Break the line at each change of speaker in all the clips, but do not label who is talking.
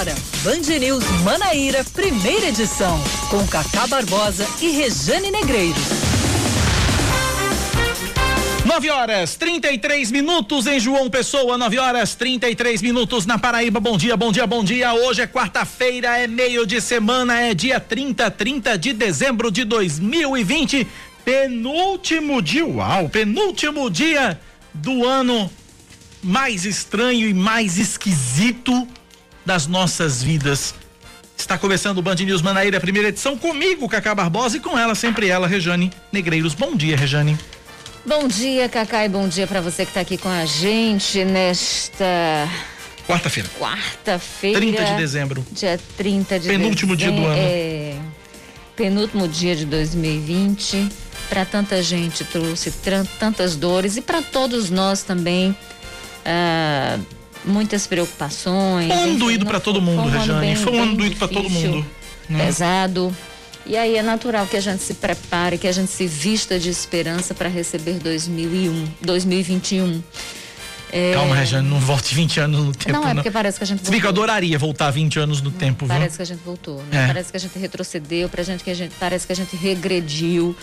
Agora, Band News Manaíra, primeira edição, com Cacá Barbosa e Rejane Negreiros.
9 horas 33 minutos em João Pessoa, 9 horas 33 minutos na Paraíba. Bom dia, bom dia, bom dia. Hoje é quarta-feira, é meio de semana, é dia 30, 30 de dezembro de 2020. Penúltimo dia, uau, penúltimo dia do ano mais estranho e mais esquisito das nossas vidas. Está começando o Band News Manaíra, primeira edição, comigo, Cacá Barbosa, e com ela, sempre ela, Rejane Negreiros. Bom dia, Rejane.
Bom dia, Cacá, e bom dia para você que está aqui com a gente nesta.
Quarta-feira.
Quarta-feira.
30 de dezembro.
Dia 30 de
Penúltimo
dezembro.
dia do ano.
É. Penúltimo dia de 2020. Para tanta gente trouxe tantas dores e para todos nós também. Ah, muitas preocupações.
Um ano doído
não
para todo mundo,
foi um
Rejane.
bem-
Foi um ano doído para todo mundo. né?
Pesado. E aí é natural que a gente se prepare, que a gente se vista de esperança para receber 2001, 2021. É,
Calma, Rejane, não volte 20 anos no tempo,
Não,
não.
é porque parece que a gente
Se bem que eu
voltou.
adoraria voltar 20 anos no tempo, viu?
Parece que a gente voltou, né?
É.
Parece que a gente retrocedeu, pra gente que a gente parece que a gente regrediu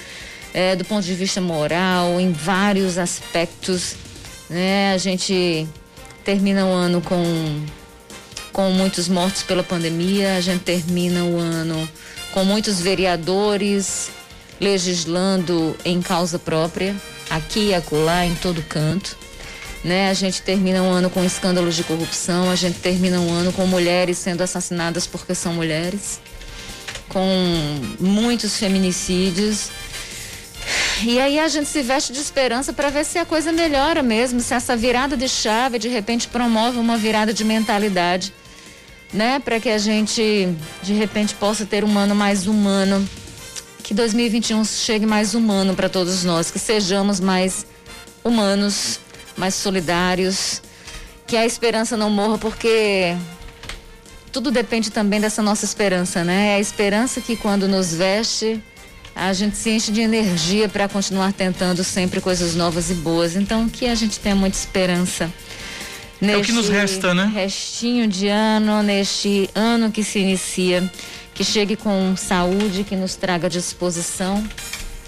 é, do ponto de vista moral, em vários aspectos, né? A gente termina o ano com com muitos mortos pela pandemia, a gente termina o ano com muitos vereadores legislando em causa própria, aqui e acolá, em todo canto. Né? A gente termina um ano com escândalos de corrupção, a gente termina um ano com mulheres sendo assassinadas porque são mulheres, com muitos feminicídios. E aí a gente se veste de esperança para ver se a coisa melhora mesmo, se essa virada de chave de repente promove uma virada de mentalidade, né? Para que a gente de repente possa ter um ano mais humano, que 2021 chegue mais humano para todos nós, que sejamos mais humanos, mais solidários, que a esperança não morra, porque tudo depende também dessa nossa esperança, né? É a esperança que quando nos veste, a gente se enche de energia para continuar tentando sempre coisas novas e boas. Então, que a gente tenha muita esperança.
É o que nos
neste
resta, né?
Restinho de ano, neste ano que se inicia, que chegue com saúde, que nos traga disposição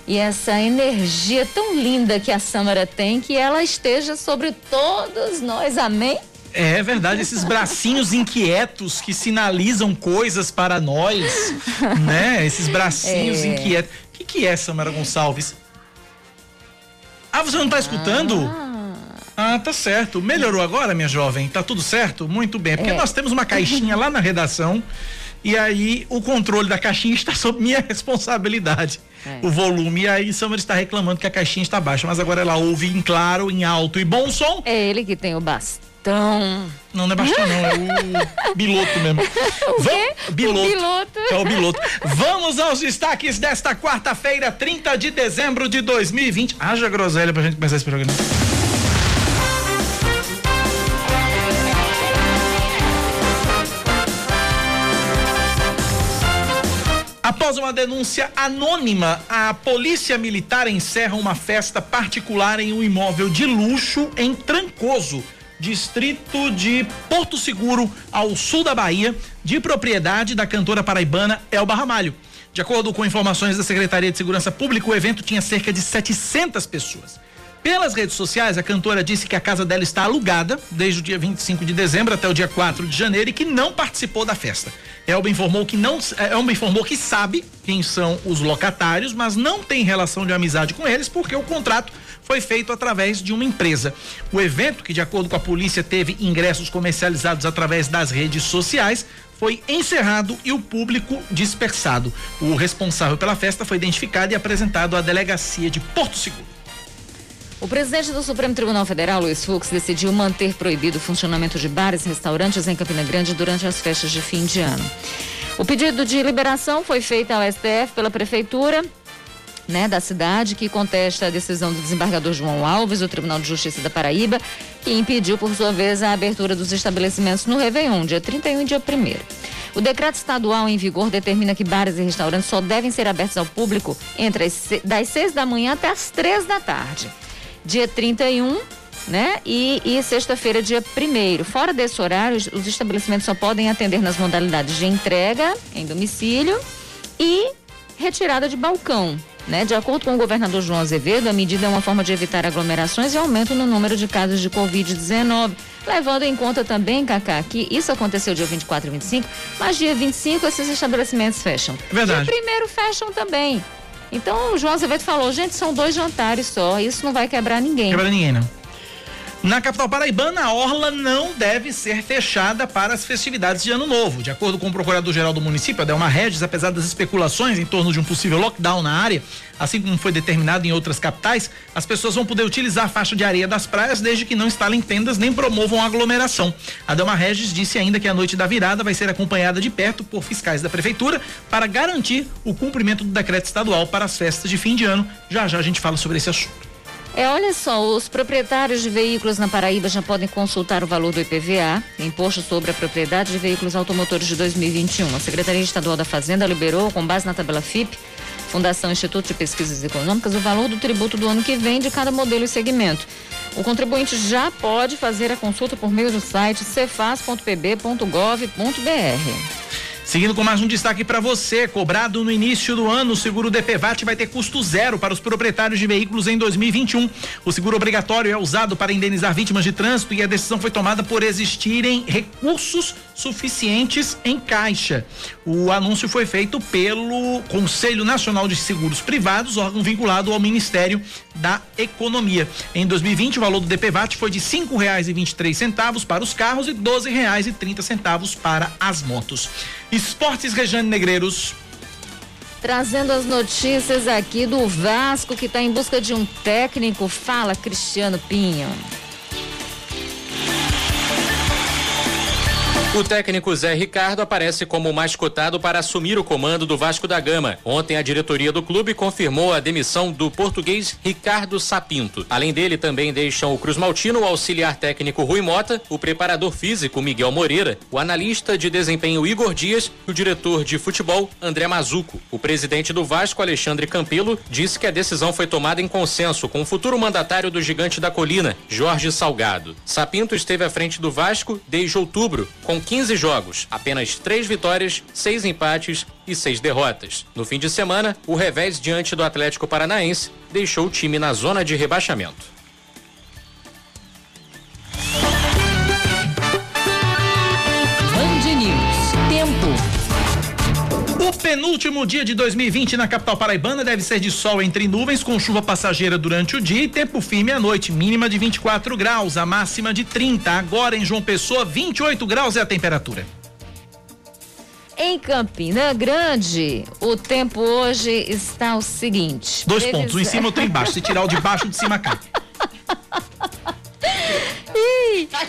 e essa energia tão linda que a Samara tem, que ela esteja sobre todos nós. Amém?
É verdade, esses bracinhos inquietos que sinalizam coisas para nós, né? Esses bracinhos
É.
inquietos. O que, que é, Samara Gonçalves? Ah, você não tá escutando? Ah, tá certo. Melhorou agora, minha jovem? Tá tudo certo? Muito bem. Porque
É.
nós temos uma caixinha lá na redação e aí o controle da caixinha está sob minha responsabilidade.
É.
O volume. E aí Samara está reclamando que a caixinha está baixa, mas agora ela ouve em claro, em alto e bom som.
É ele que tem o bastão.
Não, não é bastão, não, é o biloto mesmo.
O quê?
Biloto.
O piloto.
É o biloto. Vamos aos destaques desta quarta-feira, 30 de dezembro de 2020. Haja groselha pra gente começar esse programa. Após uma denúncia anônima, a Polícia Militar encerra uma festa particular em um imóvel de luxo em Trancoso, distrito de Porto Seguro, ao sul da Bahia, de propriedade da cantora paraibana Elba Ramalho. De acordo com informações da Secretaria de Segurança Pública, o evento tinha cerca de 700 pessoas. Pelas redes sociais, a cantora disse que a casa dela está alugada desde o dia 25 de dezembro até o dia 4 de janeiro e que não participou da festa. Elba informou que não, Elba informou que sabe quem são os locatários, mas não tem relação de amizade com eles porque o contrato foi feito através de uma empresa. O evento, que de acordo com a polícia teve ingressos comercializados através das redes sociais, foi encerrado e o público dispersado. O responsável pela festa foi identificado e apresentado à delegacia de Porto Seguro.
O presidente do Supremo Tribunal Federal, Luiz Fux, decidiu manter proibido o funcionamento de bares e restaurantes em Campina Grande durante as festas de fim de ano. O pedido de liberação foi feito ao STF pela Prefeitura né, da cidade, que contesta a decisão do desembargador João Alves, do Tribunal de Justiça da Paraíba, que impediu, por sua vez, a abertura dos estabelecimentos no Réveillon, dia 31 e dia 1 O decreto estadual em vigor determina que bares e restaurantes só devem ser abertos ao público entre as, das 6 da manhã até as 3 da tarde. Dia 31 né? E, e sexta-feira, dia primeiro. Fora desse horário, os estabelecimentos só podem atender nas modalidades de entrega em domicílio e retirada de balcão. Né? De acordo com o governador João Azevedo, a medida é uma forma de evitar aglomerações e aumento no número de casos de Covid-19. Levando em conta também, Cacá, que isso aconteceu dia 24 e 25, mas dia 25 esses estabelecimentos fecham.
Verdade.
Dia primeiro fecham também. Então o João Azevedo falou, gente, são dois jantares só, isso não vai quebrar ninguém.
Quebrar ninguém, não. Na capital paraibana, a orla não deve ser fechada para as festividades de Ano Novo. De acordo com o procurador-geral do município, Adelma Regis, apesar das especulações em torno de um possível lockdown na área, assim como foi determinado em outras capitais, as pessoas vão poder utilizar a faixa de areia das praias desde que não instalem tendas nem promovam aglomeração. Adelma Regis disse ainda que a noite da virada vai ser acompanhada de perto por fiscais da prefeitura para garantir o cumprimento do decreto estadual para as festas de fim de ano. Já já a gente fala sobre esse assunto.
É, olha só, os proprietários de veículos na Paraíba já podem consultar o valor do IPVA, Imposto sobre a Propriedade de Veículos Automotores de 2021. A Secretaria Estadual da Fazenda liberou, com base na tabela FIP, Fundação Instituto de Pesquisas Econômicas, o valor do tributo do ano que vem de cada modelo e segmento. O contribuinte já pode fazer a consulta por meio do site cefaz.pb.gov.br.
Seguindo com mais um destaque para você, cobrado no início do ano, o seguro DPVAT vai ter custo zero para os proprietários de veículos em 2021. O seguro obrigatório é usado para indenizar vítimas de trânsito e a decisão foi tomada por existirem recursos suficientes em caixa. O anúncio foi feito pelo Conselho Nacional de Seguros Privados, órgão vinculado ao Ministério da Economia. Em 2020, o valor do DPVAT foi de cinco reais e vinte e três centavos para os carros e doze reais e trinta centavos para as motos. Esportes Rejane Negreiros.
Trazendo as notícias aqui do Vasco que está em busca de um técnico. Fala, Cristiano Pinho.
O técnico Zé Ricardo aparece como mais cotado para assumir o comando do Vasco da Gama. Ontem, a diretoria do clube confirmou a demissão do português Ricardo Sapinto. Além dele, também deixam o Cruz Maltino, o auxiliar técnico Rui Mota, o preparador físico Miguel Moreira, o analista de desempenho Igor Dias e o diretor de futebol André Mazuco. O presidente do Vasco, Alexandre Campelo, disse que a decisão foi tomada em consenso com o futuro mandatário do Gigante da Colina, Jorge Salgado. Sapinto esteve à frente do Vasco desde outubro, com 15 jogos, apenas 3 vitórias, 6 empates e 6 derrotas. No fim de semana, o revés diante do Atlético Paranaense deixou o time na zona de rebaixamento.
Penúltimo dia de 2020 na capital paraibana deve ser de sol entre nuvens, com chuva passageira durante o dia e tempo firme à noite, mínima de 24 graus, a máxima de 30. Agora em João Pessoa, 28 graus é a temperatura.
Em Campina Grande, o tempo hoje está o seguinte.
Dois pontos, um em cima e outro embaixo. Se tirar o de baixo, de cima cai.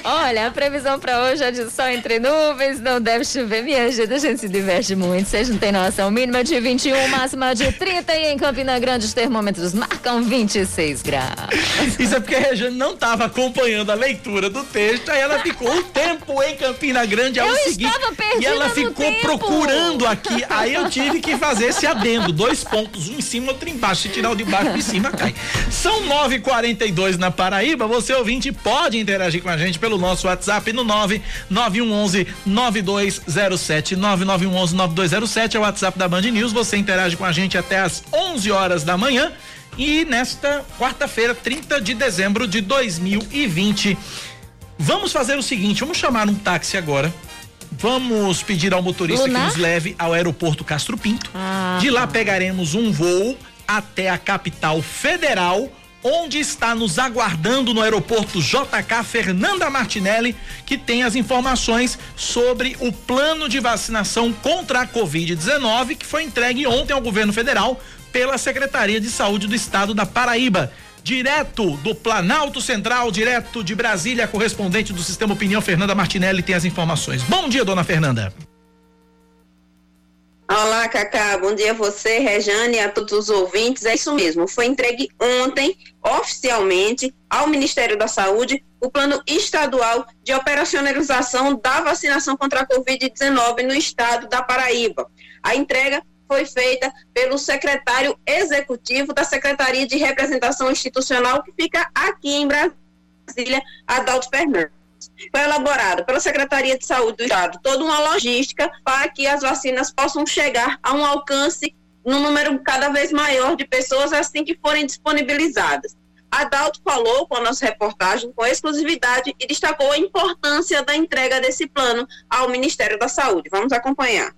Olha, a previsão para hoje é de sol entre nuvens, não deve chover. Minha gente, a gente se diverte muito. Vocês não têm noção. Mínima de 21, máxima de 30 e em Campina Grande os termômetros marcam 26 graus.
Isso é porque a Regiane não estava acompanhando a leitura do texto, aí ela ficou um tempo em Campina Grande ao
eu
seguinte. E ela ficou
tempo.
procurando aqui. Aí eu tive que fazer esse adendo. Dois pontos, um em cima, outro embaixo. Se tirar o de baixo de cima, cai. São 9h42 na Paraíba. Você ouvinte pode interagir com a gente pelo nosso WhatsApp no 99111 9207. 9911 9207 é o WhatsApp da Band News. Você interage com a gente até às 11 horas da manhã. E nesta quarta-feira, 30 de dezembro de 2020. Vamos fazer o seguinte: vamos chamar um táxi agora. Vamos pedir ao motorista
Lunar?
que nos leve ao aeroporto Castro Pinto.
Ah,
De lá pegaremos um voo até a capital federal, onde está nos aguardando no aeroporto JK Fernanda Martinelli, que tem as informações sobre o plano de vacinação contra a Covid-19 que foi entregue ontem ao governo federal pela Secretaria de Saúde do Estado da Paraíba. Direto do Planalto Central, direto de Brasília, correspondente do Sistema Opinião, Fernanda Martinelli, tem as informações. Bom dia, dona Fernanda.
Olá, Cacá. Bom dia a você, Rejane, e a todos os ouvintes. É isso mesmo. Foi entregue ontem, oficialmente, ao Ministério da Saúde, o plano estadual de operacionalização da vacinação contra a Covid-19 no estado da Paraíba. A entrega foi feita pelo secretário executivo da Secretaria de Representação Institucional, que fica aqui em Brasília. Adalto Fernandes. Foi elaborada pela Secretaria de Saúde do Estado toda uma logística para que as vacinas possam chegar a um alcance num número cada vez maior de pessoas assim que forem disponibilizadas. Adalto falou com a nossa reportagem com exclusividade e destacou a importância da entrega desse plano ao Ministério da Saúde. Vamos acompanhar.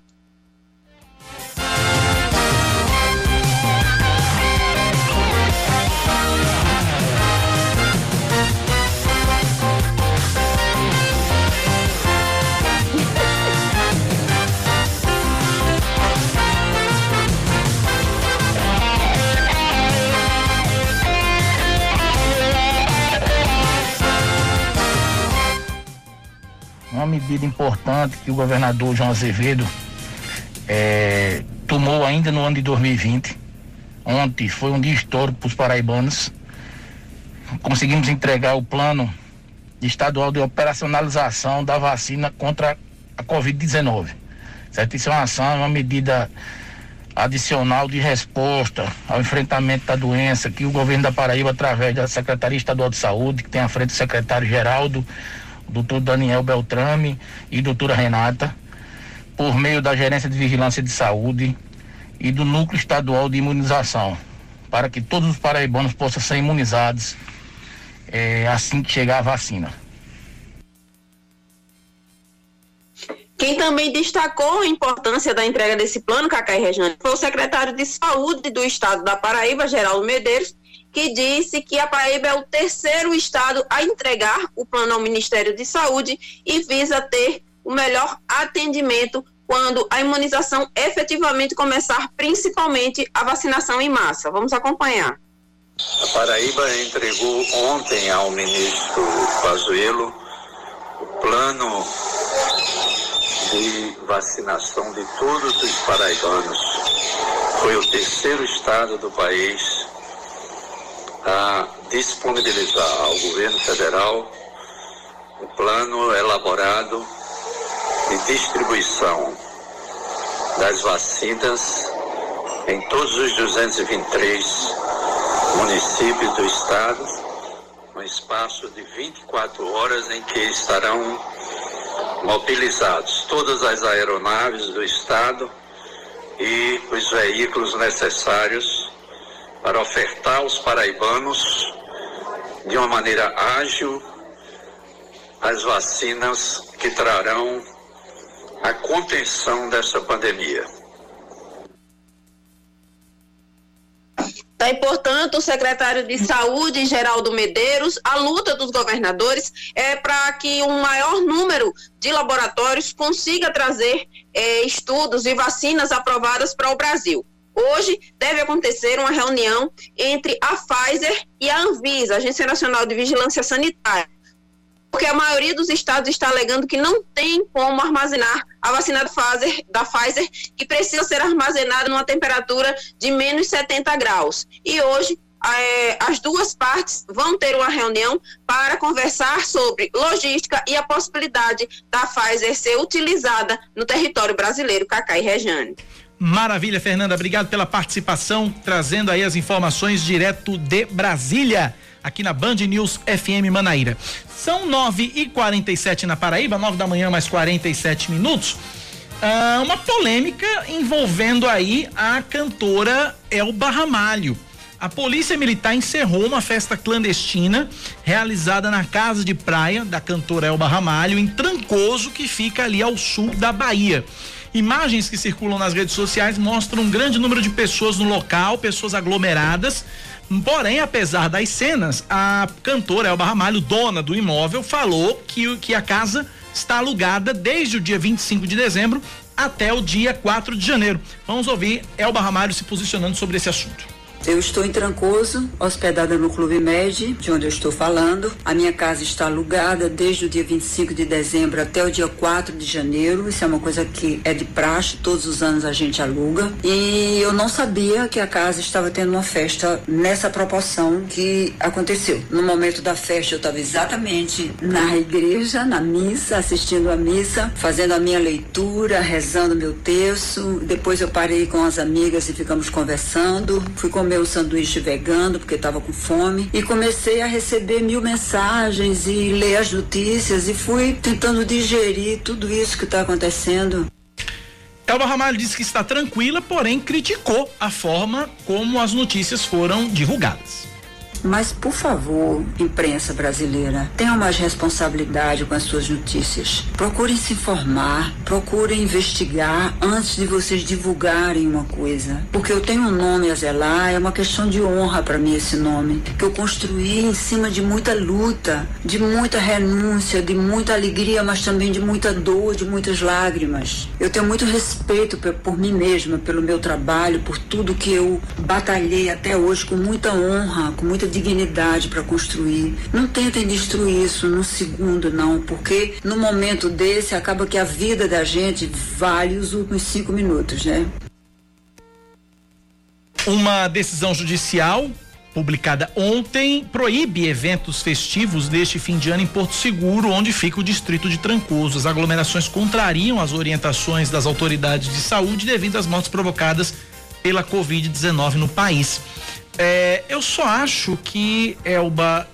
Uma medida importante que o governador João Azevedo é, tomou ainda no ano de 2020. Ontem foi um dia histórico para os paraibanos. Conseguimos entregar o plano estadual de operacionalização da vacina contra a Covid-19. Certo? Isso é uma ação, uma medida adicional de resposta ao enfrentamento da doença que o governo da Paraíba, através da Secretaria Estadual de Saúde, que tem à frente o secretário Geraldo doutor Daniel Beltrame e doutora Renata, por meio da Gerência de Vigilância de Saúde e do Núcleo Estadual de Imunização, para que todos os paraibanos possam ser imunizados é, assim que chegar a vacina.
Quem também destacou a importância da entrega desse plano, Cacai Rejane, foi o secretário de Saúde do Estado da Paraíba, Geraldo Medeiros, que disse que a Paraíba é o terceiro estado a entregar o plano ao Ministério de Saúde e visa ter o melhor atendimento quando a imunização efetivamente começar, principalmente a vacinação em massa. Vamos acompanhar.
A Paraíba entregou ontem ao ministro Pazuello o plano de vacinação de todos os paraibanos. Foi o terceiro estado do país a disponibilizar ao governo federal o plano elaborado de distribuição das vacinas em todos os 223 municípios do estado, um espaço de 24 horas em que estarão mobilizados todas as aeronaves do estado e os veículos necessários para ofertar aos paraibanos, de uma maneira ágil, as vacinas que trarão a contenção dessa pandemia.
Daí, portanto, o secretário de Saúde, Geraldo Medeiros, a luta dos governadores é para que um maior número de laboratórios consiga trazer é, estudos e vacinas aprovadas para o Brasil. Hoje deve acontecer uma reunião entre a Pfizer e a Anvisa, Agência Nacional de Vigilância Sanitária, porque a maioria dos estados está alegando que não tem como armazenar a vacina da Pfizer, da Pfizer que precisa ser armazenada numa temperatura de menos 70 graus. E hoje é, as duas partes vão ter uma reunião para conversar sobre logística e a possibilidade da Pfizer ser utilizada no território brasileiro, Cacá e Rejane.
Maravilha, Fernanda. Obrigado pela participação, trazendo aí as informações direto de Brasília, aqui na Band News FM Manaíra. São 9 e 47 na Paraíba, 9 da manhã, mais 47 minutos. Ah, uma polêmica envolvendo aí a cantora Elba Ramalho. A polícia militar encerrou uma festa clandestina realizada na casa de praia da cantora Elba Ramalho, em Trancoso, que fica ali ao sul da Bahia. Imagens que circulam nas redes sociais mostram um grande número de pessoas no local, pessoas aglomeradas. Porém, apesar das cenas, a cantora Elba Ramalho, dona do imóvel, falou que, que a casa está alugada desde o dia 25 de dezembro até o dia 4 de janeiro. Vamos ouvir Elba Ramalho se posicionando sobre esse assunto.
Eu estou em Trancoso, hospedada no Clube Med, de onde eu estou falando. A minha casa está alugada desde o dia 25 de dezembro até o dia 4 de janeiro. Isso é uma coisa que é de praxe, todos os anos a gente aluga. E eu não sabia que a casa estava tendo uma festa nessa proporção que aconteceu. No momento da festa, eu estava exatamente na igreja, na missa, assistindo a missa, fazendo a minha leitura, rezando meu texto. Depois eu parei com as amigas e ficamos conversando. Fui comer meu sanduíche vegano porque estava com fome e comecei a receber mil mensagens e ler as notícias e fui tentando digerir tudo isso que está acontecendo.
Elba Ramalho disse que está tranquila, porém criticou a forma como as notícias foram divulgadas.
Mas, por favor, imprensa brasileira, tenham mais responsabilidade com as suas notícias. Procurem se informar, procurem investigar antes de vocês divulgarem uma coisa. Porque eu tenho um nome a zelar, é uma questão de honra para mim esse nome, que eu construí em cima de muita luta, de muita renúncia, de muita alegria, mas também de muita dor, de muitas lágrimas. Eu tenho muito respeito por, mim mesma, pelo meu trabalho, por tudo que eu batalhei até hoje com muita honra, com muita dignidade para construir. Não tentem destruir isso no segundo, não, porque no momento desse acaba que a vida da gente vale os últimos cinco minutos, né?
Uma decisão judicial publicada ontem proíbe eventos festivos deste fim de ano em Porto Seguro, onde fica o distrito de Trancoso. As aglomerações contrariam as orientações das autoridades de saúde devido às mortes provocadas pela Covid-19 no país. É, eu só acho que Elba,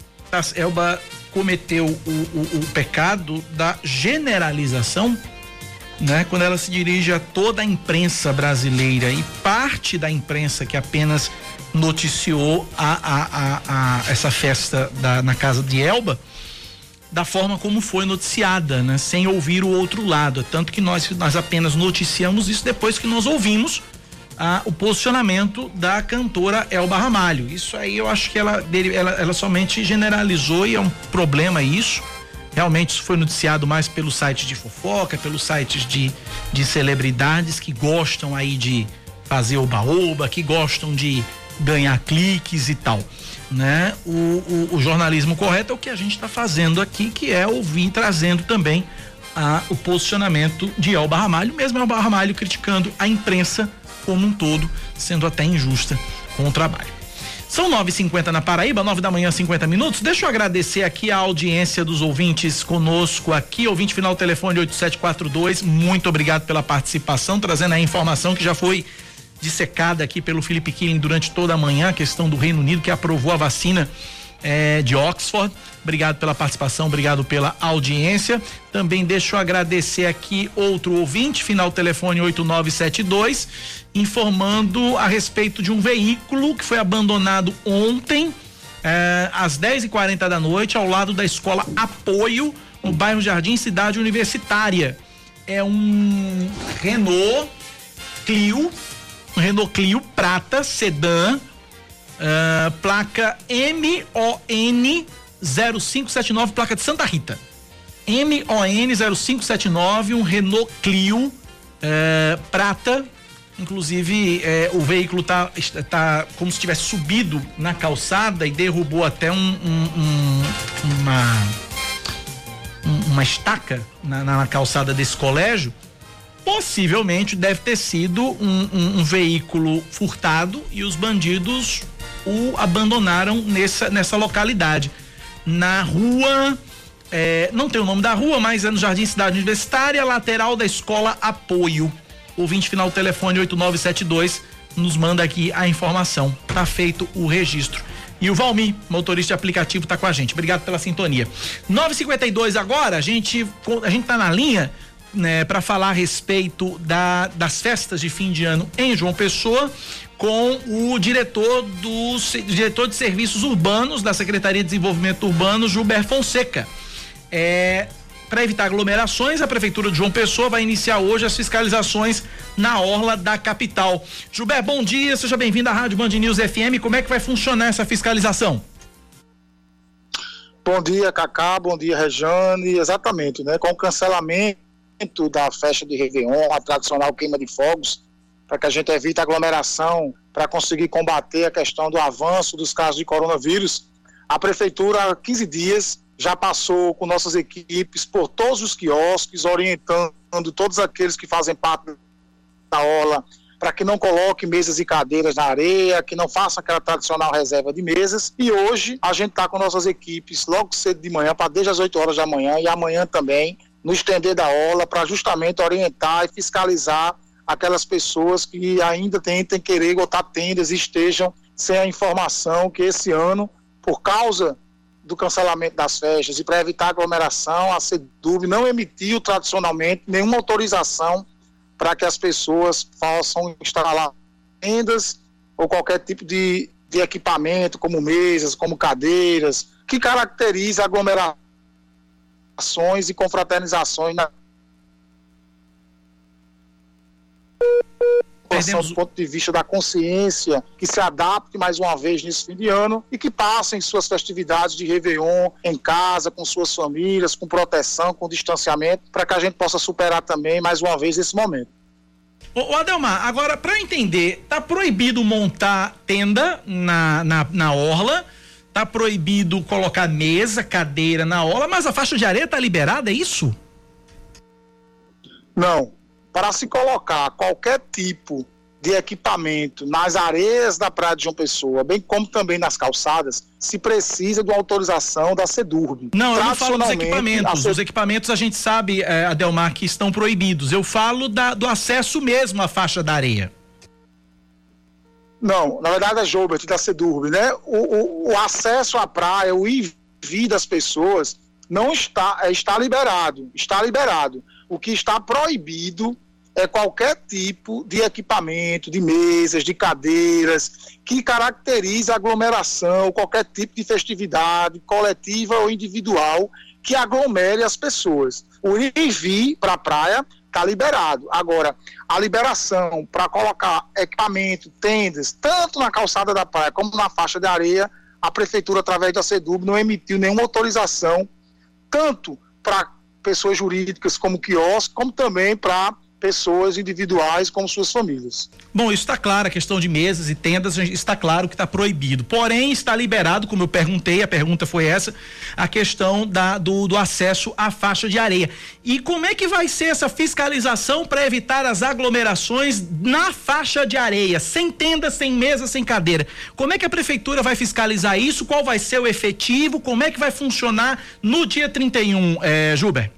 Elba cometeu o, o, o pecado da generalização né, quando ela se dirige a toda a imprensa brasileira e parte da imprensa que apenas noticiou a, a, a essa festa da, na casa de Elba da forma como foi noticiada, né, sem ouvir o outro lado. Tanto que nós, nós apenas noticiamos isso depois que nós ouvimos o posicionamento da cantora Elba Ramalho. Isso aí eu acho que ela, ela, ela somente generalizou e é um problema isso. Realmente isso foi noticiado mais pelos sites de fofoca, pelos sites de, de celebridades que gostam aí de fazer oba-oba, que gostam de ganhar cliques e tal. Né? O, o, o jornalismo correto é o que a gente está fazendo aqui, que é ouvir trazendo também a, o posicionamento de Elba Ramalho, mesmo Elba Ramalho criticando a imprensa como um todo, sendo até injusta com o trabalho. São 9h50 na Paraíba, 9 da manhã, 50 minutos. Deixa eu agradecer aqui a audiência dos ouvintes conosco aqui. Ouvinte final telefone 8742. Muito obrigado pela participação, trazendo a informação que já foi dissecada aqui pelo Felipe Killing durante toda a manhã, a questão do Reino Unido que aprovou a vacina é, de Oxford. Obrigado pela participação, obrigado pela audiência. Também deixo agradecer aqui outro ouvinte, final telefone 8972, informando a respeito de um veículo que foi abandonado ontem, é, às 10 e 40 da noite, ao lado da escola Apoio, no bairro Jardim Cidade Universitária. É um Renault Clio, um Renault Clio prata, sedã, Uh, placa MON 0579, placa de Santa Rita. MON 0579, um Renault Clio uh, prata. Inclusive, uh, o veículo tá, tá como se tivesse subido na calçada e derrubou até um, um, um uma, uma estaca na, na calçada desse colégio possivelmente deve ter sido um, um, um, veículo furtado e os bandidos o abandonaram nessa, nessa localidade. Na rua. É, não tem o nome da rua, mas é no Jardim Cidade Universitária, lateral da Escola Apoio. Ouvinte final telefone 8972 nos manda aqui a informação. Tá feito o registro. E o Valmir, motorista de aplicativo, tá com a gente. Obrigado pela sintonia. 952 agora, a gente a gente tá na linha né, para falar a respeito da, das festas de fim de ano em João Pessoa com o diretor do diretor de serviços urbanos da Secretaria de Desenvolvimento Urbano, Gilberto Fonseca. É, para evitar aglomerações, a Prefeitura de João Pessoa vai iniciar hoje as fiscalizações na orla da capital. Gilberto, bom dia, seja bem-vindo à Rádio Band News FM. Como é que vai funcionar essa fiscalização?
Bom dia, Cacá, bom dia, Rejane. Exatamente, né? Com o cancelamento da festa de Réveillon, a tradicional queima de fogos, para que a gente evite aglomeração, para conseguir combater a questão do avanço dos casos de coronavírus. A prefeitura, há 15 dias, já passou com nossas equipes por todos os quiosques, orientando todos aqueles que fazem parte da orla para que não coloque mesas e cadeiras na areia, que não faça aquela tradicional reserva de mesas. E hoje a gente está com nossas equipes logo cedo de manhã, para desde as 8 horas da manhã e amanhã também, no estender da orla, para justamente orientar e fiscalizar aquelas pessoas que ainda tentem querer botar tendas e estejam sem a informação que esse ano, por causa do cancelamento das festas e para evitar aglomeração, a SEDUB não emitiu tradicionalmente nenhuma autorização para que as pessoas possam instalar tendas ou qualquer tipo de, de equipamento, como mesas, como cadeiras, que caracteriza aglomerações e confraternizações na Perdemos... do ponto de vista da consciência, que se adapte mais uma vez nesse fim de ano e que passem suas festividades de Réveillon em casa, com suas famílias, com proteção, com distanciamento, para que a gente possa superar também mais uma vez esse momento.
Ô, Adelmar, agora para entender, tá proibido montar tenda na, na, na orla, tá proibido colocar mesa, cadeira na orla, mas a faixa de areia tá liberada, é isso?
Não, para se colocar qualquer tipo de equipamento nas areias da Praia de João Pessoa, bem como também nas calçadas, se precisa de uma autorização da SEDURB.
Não, eu não falo dos equipamentos. Os equipamentos a gente sabe, é, Adelmar, que estão proibidos. Eu falo da, do acesso mesmo à faixa da areia.
Não, na verdade é Jobert da SEDURB, né? O, o, o acesso à praia, o ir das pessoas não está, é, está liberado, está liberado. O que está proibido é qualquer tipo de equipamento, de mesas, de cadeiras, que caracterize aglomeração, qualquer tipo de festividade coletiva ou individual que aglomere as pessoas. O ir e vir para a praia está liberado. Agora, a liberação para colocar equipamento, tendas, tanto na calçada da praia como na faixa de areia, a prefeitura, através da SEDUB, não emitiu nenhuma autorização, tanto para pessoas jurídicas como quiosque, como também para pessoas individuais com suas famílias.
Bom, isso está claro, a questão de mesas e tendas está claro que está proibido. Porém, está liberado, como eu perguntei, a pergunta foi essa, a questão da, do, do acesso à faixa de areia. E como é que vai ser essa fiscalização para evitar as aglomerações na faixa de areia, sem tenda, sem mesa, sem cadeira? Como é que a prefeitura vai fiscalizar isso? Qual vai ser o efetivo? Como é que vai funcionar no dia 31, eh, Juber?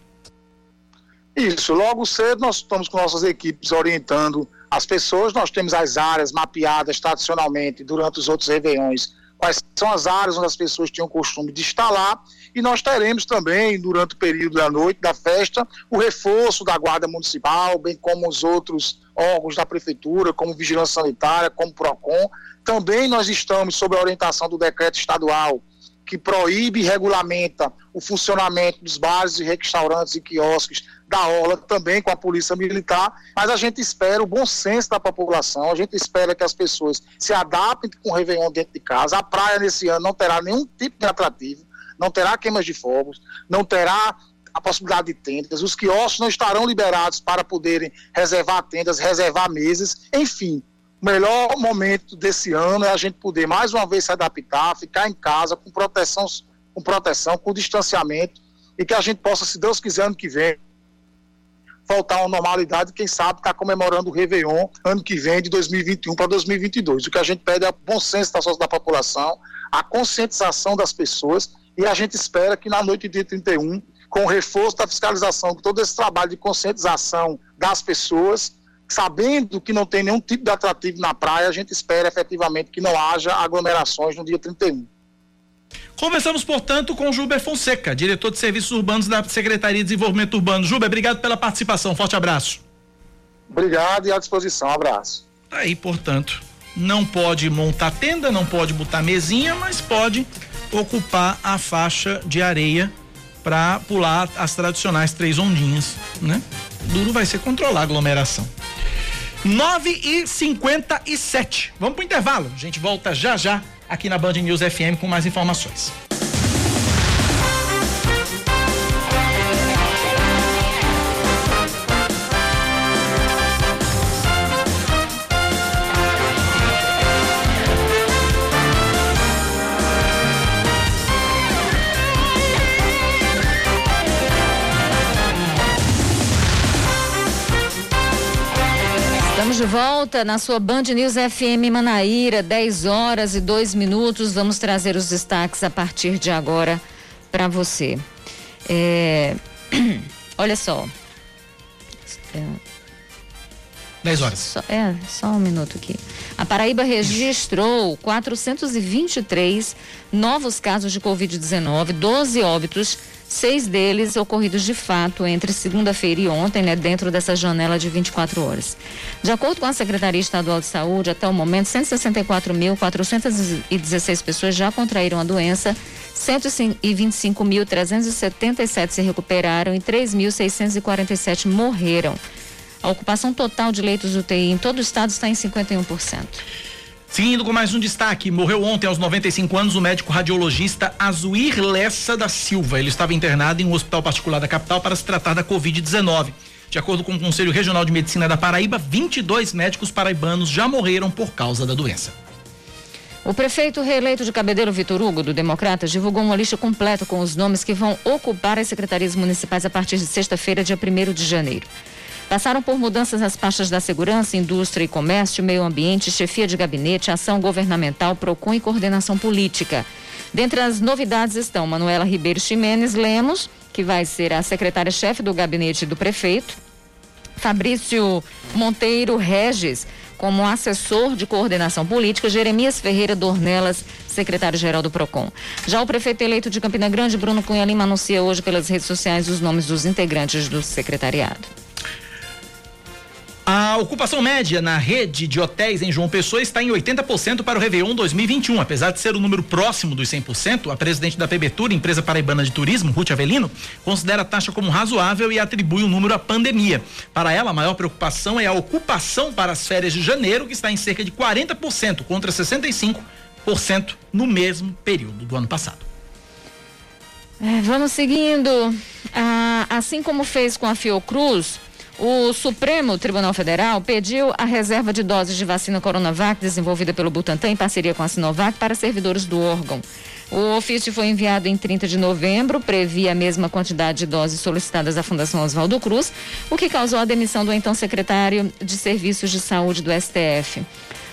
Isso, logo cedo nós estamos com nossas equipes orientando as pessoas, nós temos as áreas mapeadas tradicionalmente durante os outros réveillões, quais são as áreas onde as pessoas tinham o costume de lá, e nós teremos também, durante o período da noite, da festa, o reforço da Guarda Municipal, bem como os outros órgãos da Prefeitura, como Vigilância Sanitária, como PROCON. Também nós estamos sob a orientação do decreto estadual que proíbe e regulamenta o funcionamento dos bares e restaurantes e quiosques da Orla, também com a Polícia Militar, mas a gente espera o bom senso da população, a gente espera que as pessoas se adaptem com o Réveillon dentro de casa. A praia nesse ano não terá nenhum tipo de atrativo, não terá queimas de fogos, não terá a possibilidade de tendas, os quiosques não estarão liberados para poderem reservar tendas, reservar mesas, enfim, melhor momento desse ano é a gente poder mais uma vez se adaptar, ficar em casa com proteção, com proteção, com distanciamento e que a gente possa, se Deus quiser, ano que vem, voltar uma normalidade, quem sabe estar tá comemorando o Réveillon ano que vem, de 2021 para 2022. O que a gente pede é o bom senso da, da população, a conscientização das pessoas e a gente espera que na noite de dia 31, com o reforço da fiscalização, com todo esse trabalho de conscientização das pessoas, sabendo que não tem nenhum tipo de atrativo na praia, a gente espera efetivamente que não haja aglomerações no dia 31.
Conversamos, portanto, com Juber Fonseca, diretor de Serviços Urbanos da Secretaria de Desenvolvimento Urbano. Juber, obrigado pela participação. Forte abraço.
Obrigado e à disposição. Um abraço.
Tá aí, portanto, não pode montar tenda, não pode botar mesinha, mas pode ocupar a faixa de areia para pular as tradicionais três ondinhas, né? Duro vai ser controlar a aglomeração. 9 e 57 Vamos pro intervalo. A gente volta já já aqui na Band News FM com mais informações.
De volta na sua Band News FM Manaíra, 10 horas e 2 minutos. Vamos trazer os destaques a partir de agora para você. É... Olha só. É...
10 horas.
Só, é, só um minuto aqui. A Paraíba registrou 423 novos casos de Covid-19, 12 óbitos, seis deles ocorridos de fato entre segunda-feira e ontem, né, dentro dessa janela de 24 horas. De acordo com a Secretaria Estadual de Saúde, até o momento, 164.416 pessoas já contraíram a doença, 125.377 se recuperaram e 3.647 morreram. A ocupação total de leitos UTI em todo o estado está em 51%.
Seguindo com mais um destaque, morreu ontem aos 95 anos o médico radiologista Azuir Lessa da Silva. Ele estava internado em um hospital particular da capital para se tratar da Covid-19. De acordo com o Conselho Regional de Medicina da Paraíba, 22 médicos paraibanos já morreram por causa da doença.
O prefeito reeleito de Cabedelo, Vitor Hugo, do Democratas, divulgou uma lista completa com os nomes que vão ocupar as secretarias municipais a partir de sexta-feira, dia 1 de janeiro. Passaram por mudanças nas pastas da segurança, indústria e comércio, meio ambiente, chefia de gabinete, ação governamental, PROCON e coordenação política. Dentre as novidades estão Manuela Ribeiro Ximenes Lemos, que vai ser a secretária-chefe do gabinete do prefeito, Fabrício Monteiro Regis, como assessor de coordenação política, Jeremias Ferreira Dornelas, secretário-geral do PROCON. Já o prefeito eleito de Campina Grande, Bruno Cunha Lima, anuncia hoje pelas redes sociais os nomes dos integrantes do secretariado.
A ocupação média na rede de hotéis em João Pessoa está em 80% para o Réveillon 2021. Apesar de ser o um número próximo dos 100%, a presidente da PBTUR, empresa paraibana de turismo, Ruth Avelino, considera a taxa como razoável e atribui o número à pandemia. Para ela, a maior preocupação é a ocupação para as férias de janeiro, que está em cerca de 40% contra 65% no mesmo período do ano passado.
É, vamos seguindo. Ah, assim como fez com a Fiocruz, o Supremo Tribunal Federal pediu a reserva de doses de vacina Coronavac desenvolvida pelo Butantan em parceria com a Sinovac para servidores do órgão. O ofício foi enviado em 30 de novembro, previa a mesma quantidade de doses solicitadas à Fundação Oswaldo Cruz, o que causou a demissão do então secretário de Serviços de Saúde do STF.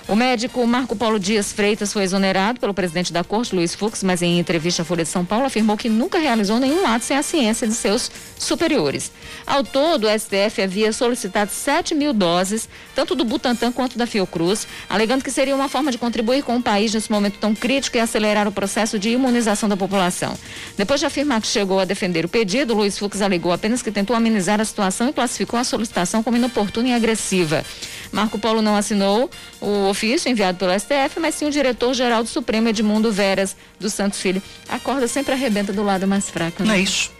O médico Marco Paulo Dias Freitas foi exonerado pelo presidente da corte, Luiz Fux, mas em entrevista à Folha de São Paulo afirmou que nunca realizou nenhum ato sem a ciência de seus superiores. Ao todo, o STF havia solicitado 7 mil doses, tanto do Butantan quanto da Fiocruz, alegando que seria uma forma de contribuir com o país nesse momento tão crítico e acelerar o processo de imunização da população. Depois de afirmar que chegou a defender o pedido, Luiz Fux alegou apenas que tentou amenizar a situação e classificou a solicitação como inoportuna e agressiva. Marco Paulo não assinou o ofício enviado pelo STF, mas sim o diretor-geral do Supremo, Edmundo Veras dos Santos Filho. A corda sempre arrebenta do lado mais fraco.
Né? Não é isso.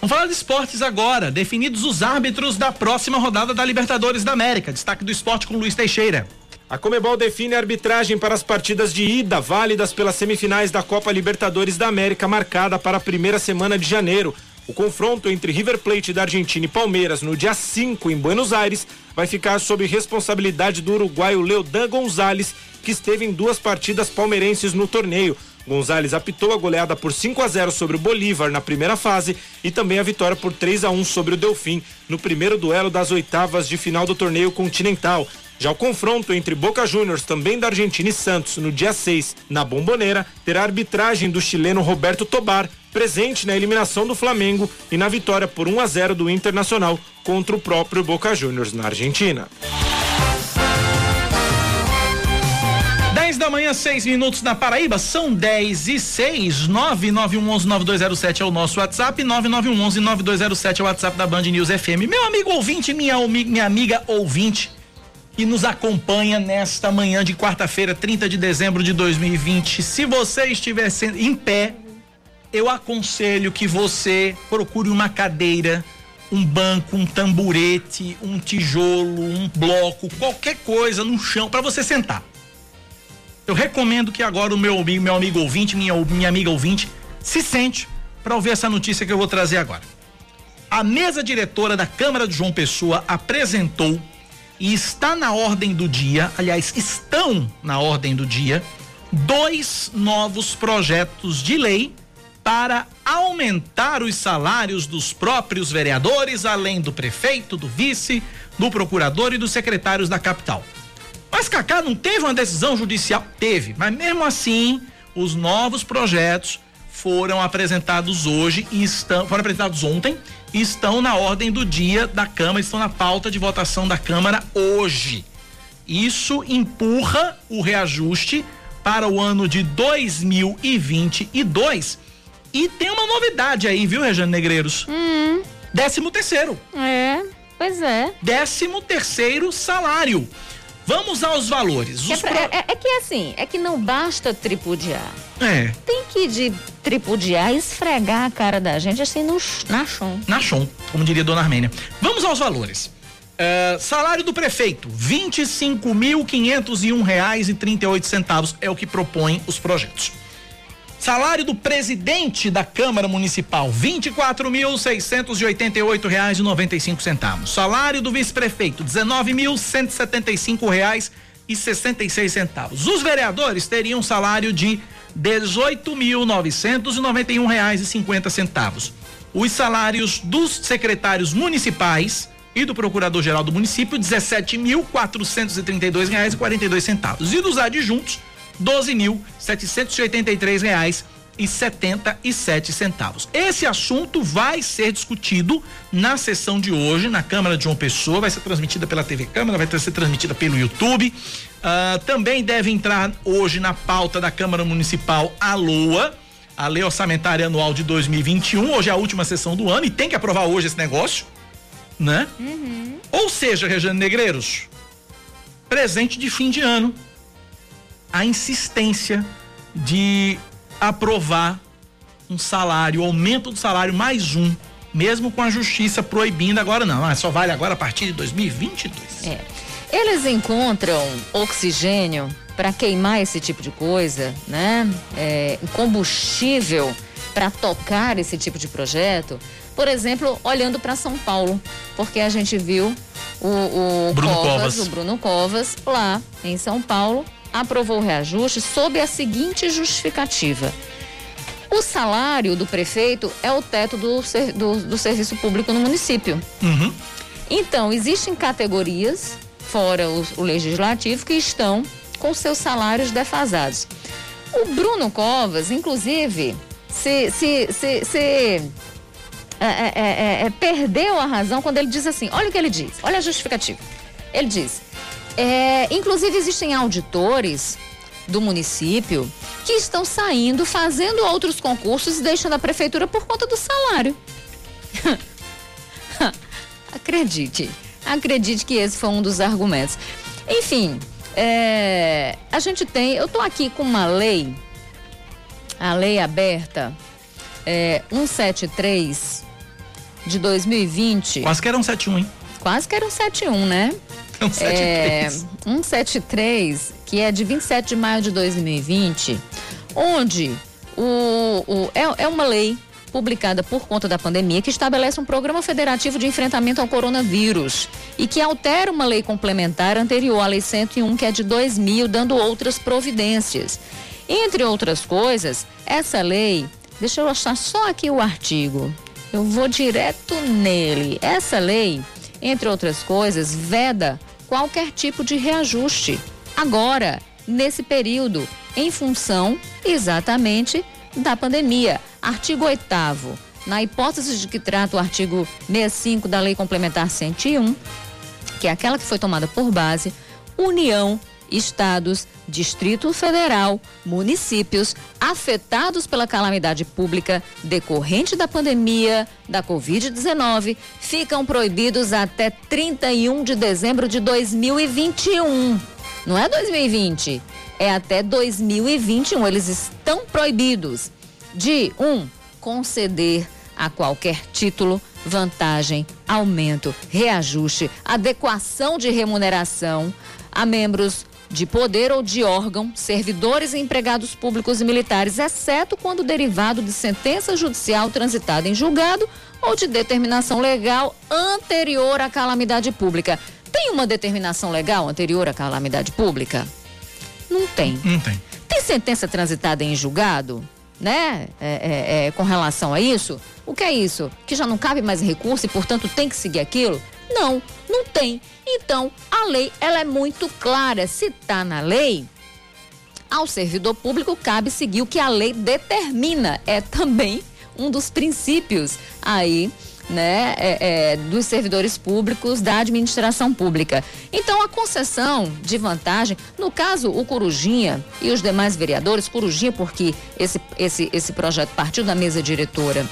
Vamos falar de esportes agora. Definidos os árbitros da próxima rodada da Libertadores da América. Destaque do esporte com Luiz Teixeira.
A Comebol define a arbitragem para as partidas de ida válidas pelas semifinais da Copa Libertadores da América, marcada para a primeira semana de janeiro. O confronto entre River Plate da Argentina e Palmeiras no dia 5 em Buenos Aires vai ficar sob responsabilidade do uruguaio Leodan Gonzalez, que esteve em duas partidas palmeirenses no torneio. Gonzalez apitou a goleada por 5 a 0 sobre o Bolívar na primeira fase e também a vitória por 3 a 1 sobre o Delfim no primeiro duelo das oitavas de final do torneio continental. Já o confronto entre Boca Juniors, também da Argentina, e Santos, no dia 6, na Bomboneira, terá a arbitragem do chileno Roberto Tobar, presente na eliminação do Flamengo e na vitória por 1 a 0 do Internacional contra o próprio Boca Juniors na Argentina.
10 da manhã, 6 minutos na Paraíba, são 10 e 6. 991119207 é o nosso WhatsApp, 991119207 é o WhatsApp da Band News FM. Meu amigo ouvinte, minha, minha amiga ouvinte que nos acompanha nesta manhã de quarta-feira, 30 de dezembro de 2020. Se você estiver em pé, eu aconselho que você procure uma cadeira, um banco, um tamburete, um tijolo, um bloco, qualquer coisa no chão para você sentar. Eu recomendo que agora o meu meu amigo ouvinte, minha, minha amiga ouvinte, se sente para ouvir essa notícia que eu vou trazer agora. A mesa diretora da Câmara de João Pessoa apresentou e está na ordem do dia, aliás, estão na ordem do dia, dois novos projetos de lei para aumentar os salários dos próprios vereadores, além do prefeito, do vice, do procurador e dos secretários da capital. Mas Cacá não teve uma decisão judicial? Teve, mas mesmo assim, os novos projetos foram apresentados hoje e estão, foram apresentados ontem estão na ordem do dia da Câmara, estão na pauta de votação da Câmara hoje. Isso empurra o reajuste para o ano de 2022. E tem uma novidade aí, viu, Rejane Negreiros?
Hum.
Décimo terceiro.
É, pois é.
Décimo terceiro salário. Vamos aos valores.
É, pra, pro... é, é, que assim, é que não basta tripudiar.
É.
Tem que de tripudiar e esfregar a cara da gente assim no, na chão.
Na chão, como diria Dona Armênia. Vamos aos valores. Uh, salário do prefeito, vinte e cinco mil quinhentos e um reais e trinta e oito centavos é o que propõem os projetos. Salário do presidente da Câmara Municipal, vinte e reais e noventa centavos. Salário do vice-prefeito, dezenove mil cento e reais e sessenta centavos. Os vereadores teriam salário de dezoito mil novecentos e reais e cinquenta centavos. Os salários dos secretários municipais e do procurador-geral do município, dezessete mil quatrocentos e reais e quarenta centavos. E dos adjuntos, doze mil setecentos e oitenta e três reais e setenta e sete centavos. Esse assunto vai ser discutido na sessão de hoje na Câmara de João Pessoa, vai ser transmitida pela TV Câmara, vai ser transmitida pelo YouTube. Uh, também deve entrar hoje na pauta da Câmara Municipal a LOA, a Lei Orçamentária Anual de 2021. Hoje é a última sessão do ano e tem que aprovar hoje esse negócio, né?
Uhum.
Ou seja, Regiane Negreiros, presente de fim de ano a insistência de aprovar um salário, aumento do salário mais um, mesmo com a justiça proibindo agora não, ah, só vale agora a partir de 2022.
É. Eles encontram oxigênio para queimar esse tipo de coisa, né? É, combustível para tocar esse tipo de projeto. Por exemplo, olhando para São Paulo, porque a gente viu o, o
Bruno
Covas,
Covas.
o Bruno Covas lá em São Paulo aprovou o reajuste sob a seguinte justificativa. O salário do prefeito é o teto do, do, do serviço público no município.
Uhum.
Então, existem categorias, fora o, o legislativo, que estão com seus salários defasados. O Bruno Covas, inclusive, se, se, se, se é, é, é, é perdeu a razão quando ele diz assim: olha o que ele diz, olha a justificativa. Ele diz: é, inclusive, existem auditores do município que estão saindo, fazendo outros concursos e deixando a prefeitura por conta do salário. acredite, acredite que esse foi um dos argumentos. Enfim, é, a gente tem, eu estou aqui com uma lei, a lei aberta é, 173 de 2020.
Quase que era um 71, hein?
Quase que era um 71, né?
173.
É, 173, que é de 27 de maio de 2020, onde o, o é, é uma lei publicada por conta da pandemia que estabelece um programa federativo de enfrentamento ao coronavírus e que altera uma lei complementar anterior à lei 101 que é de 2000, dando outras providências. Entre outras coisas, essa lei, deixa eu achar só aqui o artigo. Eu vou direto nele. Essa lei entre outras coisas, veda qualquer tipo de reajuste. Agora, nesse período, em função exatamente da pandemia. Artigo 8 na hipótese de que trata o artigo 65 da Lei Complementar 101, que é aquela que foi tomada por base, União estados, Distrito Federal, municípios afetados pela calamidade pública decorrente da pandemia da Covid-19 ficam proibidos até 31 de dezembro de 2021. Não é 2020, é até 2021. Eles estão proibidos de um conceder a qualquer título vantagem, aumento, reajuste, adequação de remuneração a membros de poder ou de órgão, servidores e empregados públicos e militares, exceto quando derivado de sentença judicial transitada em julgado ou de determinação legal anterior à calamidade pública. Tem uma determinação legal anterior à calamidade pública? Não tem.
Não tem.
Tem sentença transitada em julgado, né? É, é, é, com relação a isso? O que é isso? Que já não cabe mais recurso e, portanto, tem que seguir aquilo? Não, não tem. Então, a lei ela é muito clara. Se está na lei, ao servidor público cabe seguir o que a lei determina. É também um dos princípios aí né, é, é, dos servidores públicos da administração pública. Então, a concessão de vantagem, no caso, o Corujinha e os demais vereadores, Corujinha, porque esse, esse, esse projeto partiu da mesa diretora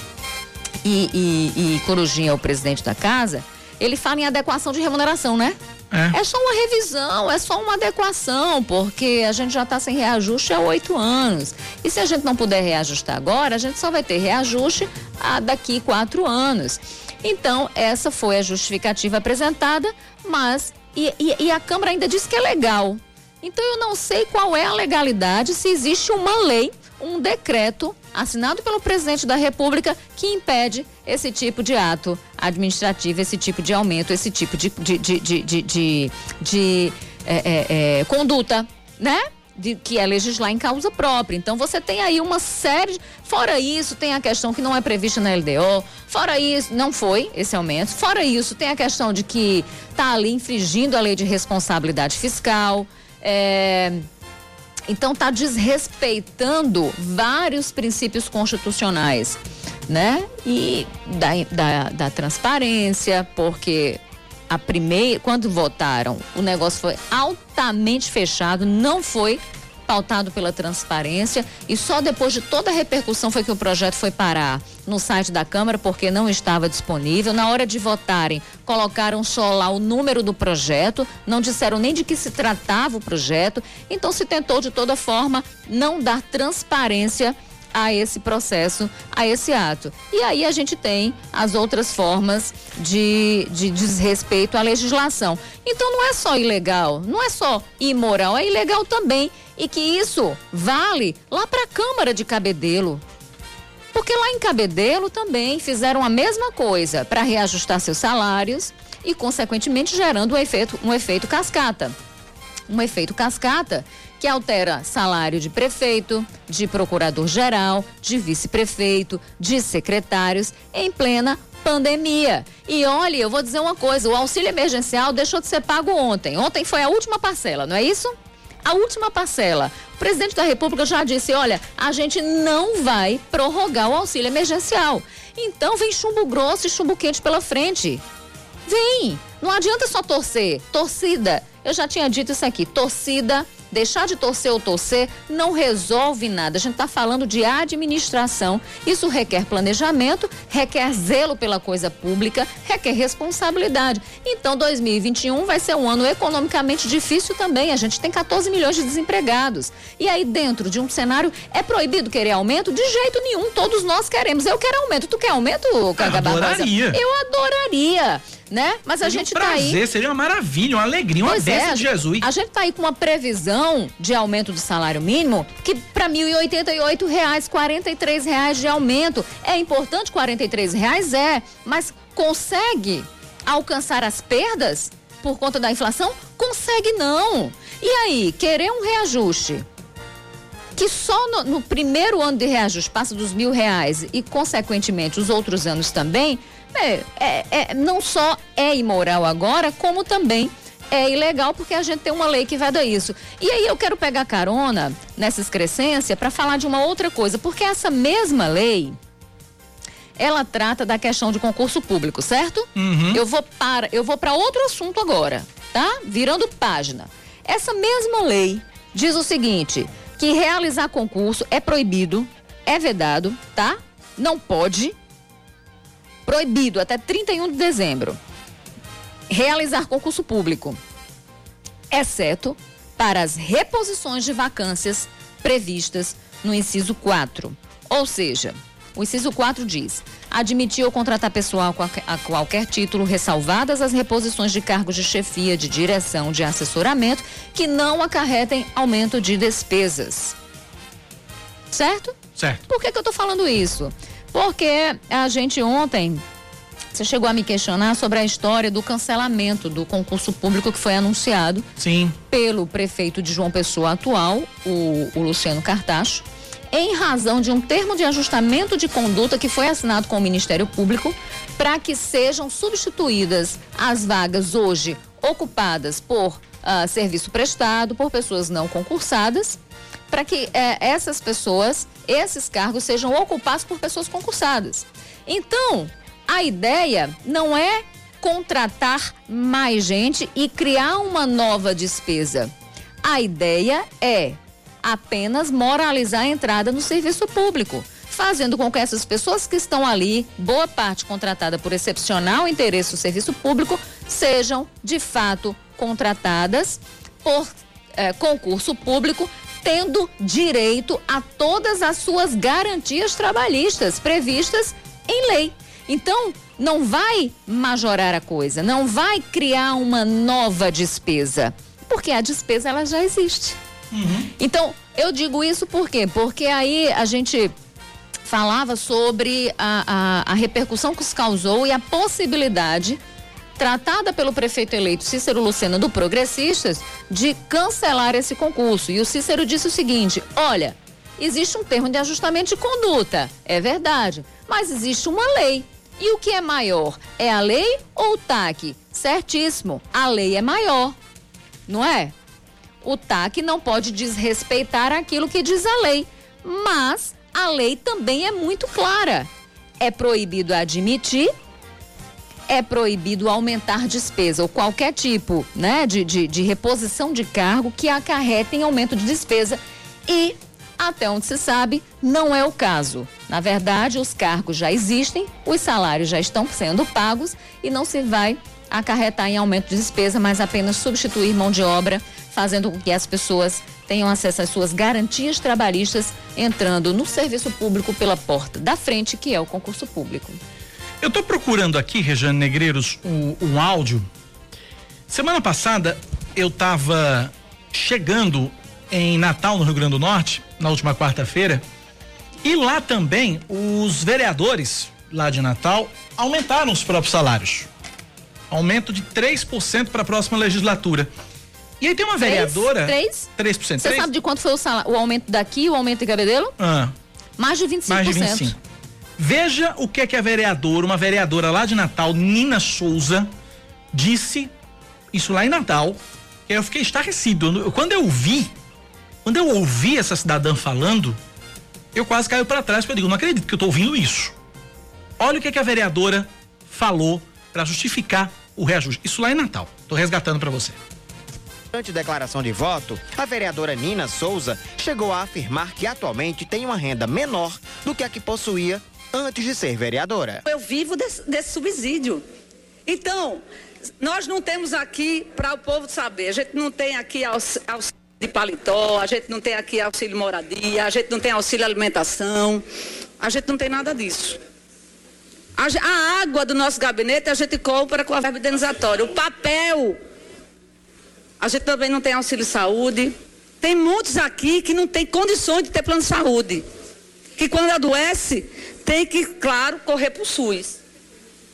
e, e, e Corujinha é o presidente da casa, ele fala em adequação de remuneração, né? É. é. só uma revisão, é só uma adequação, porque a gente já está sem reajuste há oito anos. E se a gente não puder reajustar agora, a gente só vai ter reajuste a daqui quatro anos. Então, essa foi a justificativa apresentada, mas. E, e, e a Câmara ainda disse que é legal. Então, eu não sei qual é a legalidade, se existe uma lei, um decreto assinado pelo presidente da República que impede esse tipo de ato administrativo, esse tipo de aumento, esse tipo de, de, de, de, de, é, é, é, conduta, né? De, que é legislar em causa própria. Então você tem aí uma série. De, fora isso, tem a questão que não é prevista na LDO. Fora isso, não foi esse aumento. Fora isso, tem a questão de que está ali infringindo a lei de responsabilidade fiscal. É, então está desrespeitando vários princípios constitucionais, né? E da, da, da transparência, porque a primeira, quando votaram, o negócio foi altamente fechado, não foi pautado pela transparência e só depois de toda a repercussão foi que o projeto foi parar no site da Câmara porque não estava disponível. Na hora de votarem, colocaram só lá o número do projeto, não disseram nem de que se tratava o projeto. Então se tentou de toda forma não dar transparência a esse processo, a esse ato. E aí a gente tem as outras formas de, de desrespeito à legislação. Então não é só ilegal, não é só imoral, é ilegal também. E que isso vale lá para a Câmara de Cabedelo. Porque lá em Cabedelo também fizeram a mesma coisa para reajustar seus salários e, consequentemente, gerando um efeito, um efeito cascata. Um efeito cascata que altera salário de prefeito, de procurador-geral, de vice-prefeito, de secretários em plena pandemia. E olha, eu vou dizer uma coisa: o auxílio emergencial deixou de ser pago ontem. Ontem foi a última parcela, não é isso? A última parcela. O presidente da República já disse: olha, a gente não vai prorrogar o auxílio emergencial. Então vem chumbo grosso e chumbo quente pela frente. Vem! Não adianta só torcer. Torcida. Eu já tinha dito isso aqui. Torcida Deixar de torcer ou torcer não resolve nada. A gente está falando de administração. Isso requer planejamento, requer zelo pela coisa pública, requer responsabilidade. Então, 2021 vai ser um ano economicamente difícil também. A gente tem 14 milhões de desempregados. E aí, dentro de um cenário, é proibido querer aumento? De jeito nenhum. Todos nós queremos. Eu quero aumento. Tu quer aumento,
Caga Adoraria.
Eu adoraria né? Mas seria a gente
um prazer,
tá aí.
Seria uma maravilha, uma alegria, uma bênção é, de Jesus.
A gente tá aí com uma previsão de aumento do salário mínimo que para 1.088 reais, R$ reais de aumento. É importante R$ reais é, mas consegue alcançar as perdas por conta da inflação? Consegue não. E aí, querer um reajuste que só no, no, primeiro ano de reajuste passa dos mil reais e, consequentemente, os outros anos também, é, é, é, não só é imoral agora, como também é ilegal porque a gente tem uma lei que veda isso. E aí eu quero pegar carona nessa excrescência para falar de uma outra coisa, porque essa mesma lei ela trata da questão de concurso público, certo?
Uhum.
Eu vou para, eu vou para outro assunto agora, tá? Virando página. Essa mesma lei diz o seguinte, que realizar concurso é proibido, é vedado, tá? Não pode proibido até 31 de dezembro realizar concurso público, exceto para as reposições de vacâncias previstas no inciso 4. Ou seja, o inciso 4 diz: admitir ou contratar pessoal a qualquer título, ressalvadas as reposições de cargos de chefia, de direção, de assessoramento, que não acarretem aumento de despesas. Certo?
Certo.
Por que, que eu estou falando isso? Porque a gente ontem você chegou a me questionar sobre a história do cancelamento do concurso público que foi anunciado
Sim.
pelo prefeito de João Pessoa atual, o, o Luciano Cartacho, em razão de um termo de ajustamento de conduta que foi assinado com o Ministério Público para que sejam substituídas as vagas hoje ocupadas por uh, serviço prestado, por pessoas não concursadas, para que eh, essas pessoas, esses cargos sejam ocupados por pessoas concursadas. Então, a ideia não é contratar mais gente e criar uma nova despesa. A ideia é apenas moralizar a entrada no serviço público, fazendo com que essas pessoas que estão ali, boa parte contratada por excepcional interesse do serviço público, sejam de fato contratadas por eh, concurso público, tendo direito a todas as suas garantias trabalhistas previstas em lei. Então, não vai majorar a coisa, não vai criar uma nova despesa, porque a despesa ela já existe. Uhum. Então, eu digo isso por quê? Porque aí a gente falava sobre a, a, a repercussão que isso causou e a possibilidade tratada pelo prefeito eleito Cícero Lucena do Progressistas de cancelar esse concurso. E o Cícero disse o seguinte: olha, existe um termo de ajustamento de conduta, é verdade, mas existe uma lei. E o que é maior? É a lei ou o TAC? Certíssimo, a lei é maior, não é? O TAC não pode desrespeitar aquilo que diz a lei, mas a lei também é muito clara. É proibido admitir, é proibido aumentar despesa ou qualquer tipo né, de, de, de reposição de cargo que acarrete em aumento de despesa e até onde se sabe, não é o caso. Na verdade, os cargos já existem, os salários já estão sendo pagos e não se vai acarretar em aumento de despesa, mas apenas substituir mão de obra, fazendo com que as pessoas tenham acesso às suas garantias trabalhistas entrando no serviço público pela porta da frente, que é o concurso público.
Eu estou procurando aqui, Rejane Negreiros, um, um áudio. Semana passada eu estava chegando em Natal, no Rio Grande do Norte, na última quarta-feira. E lá também os vereadores lá de Natal aumentaram os próprios salários. Aumento de 3% para a próxima legislatura. E aí tem uma vereadora.
3?
3%.
Você sabe de quanto foi o, salário, o aumento daqui, o aumento em Cabedelo?
Ah.
Mais de 25%.
Mais de 25%. Veja o que é que a vereadora, uma vereadora lá de Natal, Nina Souza, disse isso lá em Natal. Que eu fiquei estarrecido. Quando eu vi quando eu ouvi essa cidadã falando, eu quase caio para trás, porque eu digo, não acredito que eu tô ouvindo isso. Olha o que, que a vereadora falou para justificar o reajuste. Isso lá em Natal. Tô resgatando para você.
Durante declaração de voto, a vereadora Nina Souza chegou a afirmar que atualmente tem uma renda menor do que a que possuía antes de ser vereadora.
Eu vivo desse, desse subsídio. Então, nós não temos aqui para o povo saber, a gente não tem aqui auxílio de paletó, a gente não tem aqui auxílio moradia, a gente não tem auxílio alimentação, a gente não tem nada disso. A, a água do nosso gabinete a gente compra com a verba indenizatória. O papel, a gente também não tem auxílio saúde. Tem muitos aqui que não tem condições de ter plano de saúde. Que quando adoece, tem que, claro, correr para o SUS.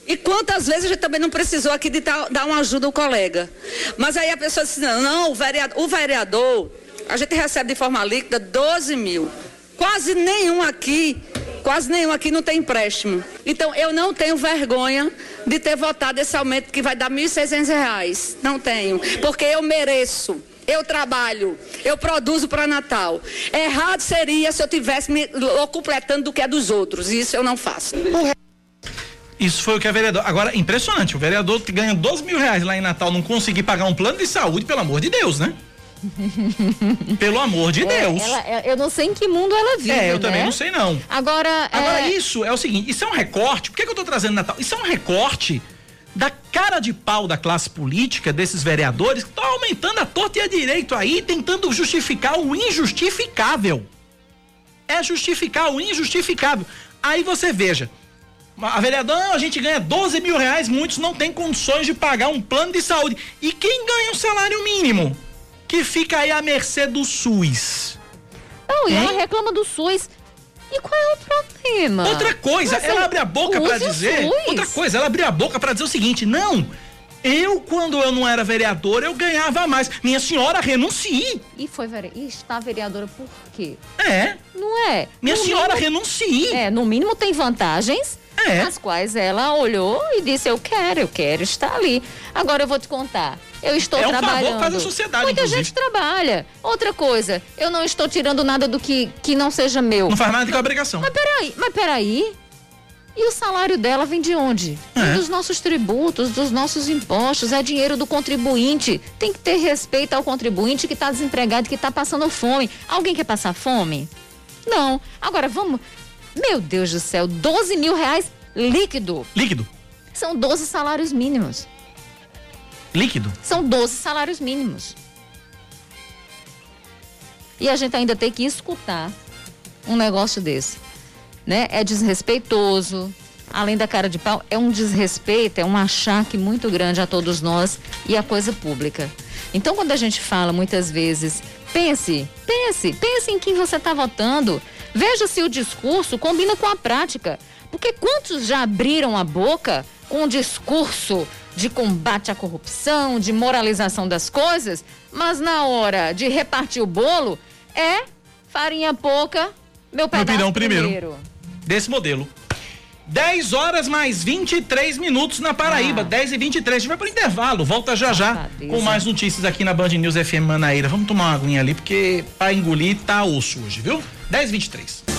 E quantas vezes a gente também não precisou aqui de dar uma ajuda ao colega. Mas aí a pessoa disse, não, não o, vereador, o vereador, a gente recebe de forma líquida 12 mil. Quase nenhum aqui, quase nenhum aqui não tem empréstimo. Então eu não tenho vergonha de ter votado esse aumento que vai dar R$ 1.600. Não tenho, porque eu mereço. Eu trabalho, eu produzo para Natal. Errado seria se eu tivesse me completando do que é dos outros. Isso eu não faço.
Isso foi o que a vereadora. Agora, impressionante, o vereador que ganha 12 mil reais lá em Natal não conseguir pagar um plano de saúde, pelo amor de Deus, né? Pelo amor de é, Deus.
Ela, é, eu não sei em que mundo ela vive.
É, eu
né?
também não sei, não.
Agora.
Agora, é... isso é o seguinte: isso é um recorte. Por que, que eu tô trazendo Natal? Isso é um recorte da cara de pau da classe política, desses vereadores, que estão aumentando a torta e a direito aí, tentando justificar o injustificável. É justificar o injustificável. Aí você veja, a vereadora, a gente ganha 12 mil reais, muitos não têm condições de pagar um plano de saúde. E quem ganha um salário mínimo? Que fica aí à mercê do SUS.
Não, e ela reclama do SUS. E qual é o problema?
Outra coisa, Mas ela abre a boca para dizer. Outra coisa, ela abriu a boca para dizer o seguinte: não. Eu, quando eu não era vereadora, eu ganhava mais. Minha senhora, renuncie.
E foi vere... e está vereadora por quê?
É.
Não é?
Minha no senhora, mínimo... renuncie.
É, no mínimo tem vantagens é. As quais ela olhou e disse: Eu quero, eu quero estar ali. Agora eu vou te contar. Eu estou
é um
trabalhando.
Favor faz a sociedade,
Muita
inclusive.
gente trabalha. Outra coisa, eu não estou tirando nada do que, que não seja meu.
Não faz nada a obrigação.
Mas peraí, mas peraí. E o salário dela vem de onde?
É.
Dos nossos tributos, dos nossos impostos, é dinheiro do contribuinte. Tem que ter respeito ao contribuinte que está desempregado, que está passando fome. Alguém quer passar fome? Não. Agora vamos. Meu Deus do céu, 12 mil reais líquido.
Líquido.
São 12 salários mínimos.
Líquido.
São 12 salários mínimos. E a gente ainda tem que escutar um negócio desse. Né? É desrespeitoso. Além da cara de pau, é um desrespeito, é um achaque muito grande a todos nós e a coisa pública. Então, quando a gente fala muitas vezes, pense, pense, pense em quem você está votando. Veja se o discurso combina com a prática. Porque quantos já abriram a boca com um discurso de combate à corrupção, de moralização das coisas, mas na hora de repartir o bolo é farinha pouca, meu pedaço
primeiro.
primeiro.
Desse modelo. 10 horas mais 23 minutos na Paraíba. 10 e 23. A gente vai pro intervalo. Volta já já com mais notícias aqui na Band News FM Manaíra. Vamos tomar uma aguinha ali, porque pra engolir tá osso hoje, viu? 10 e 23.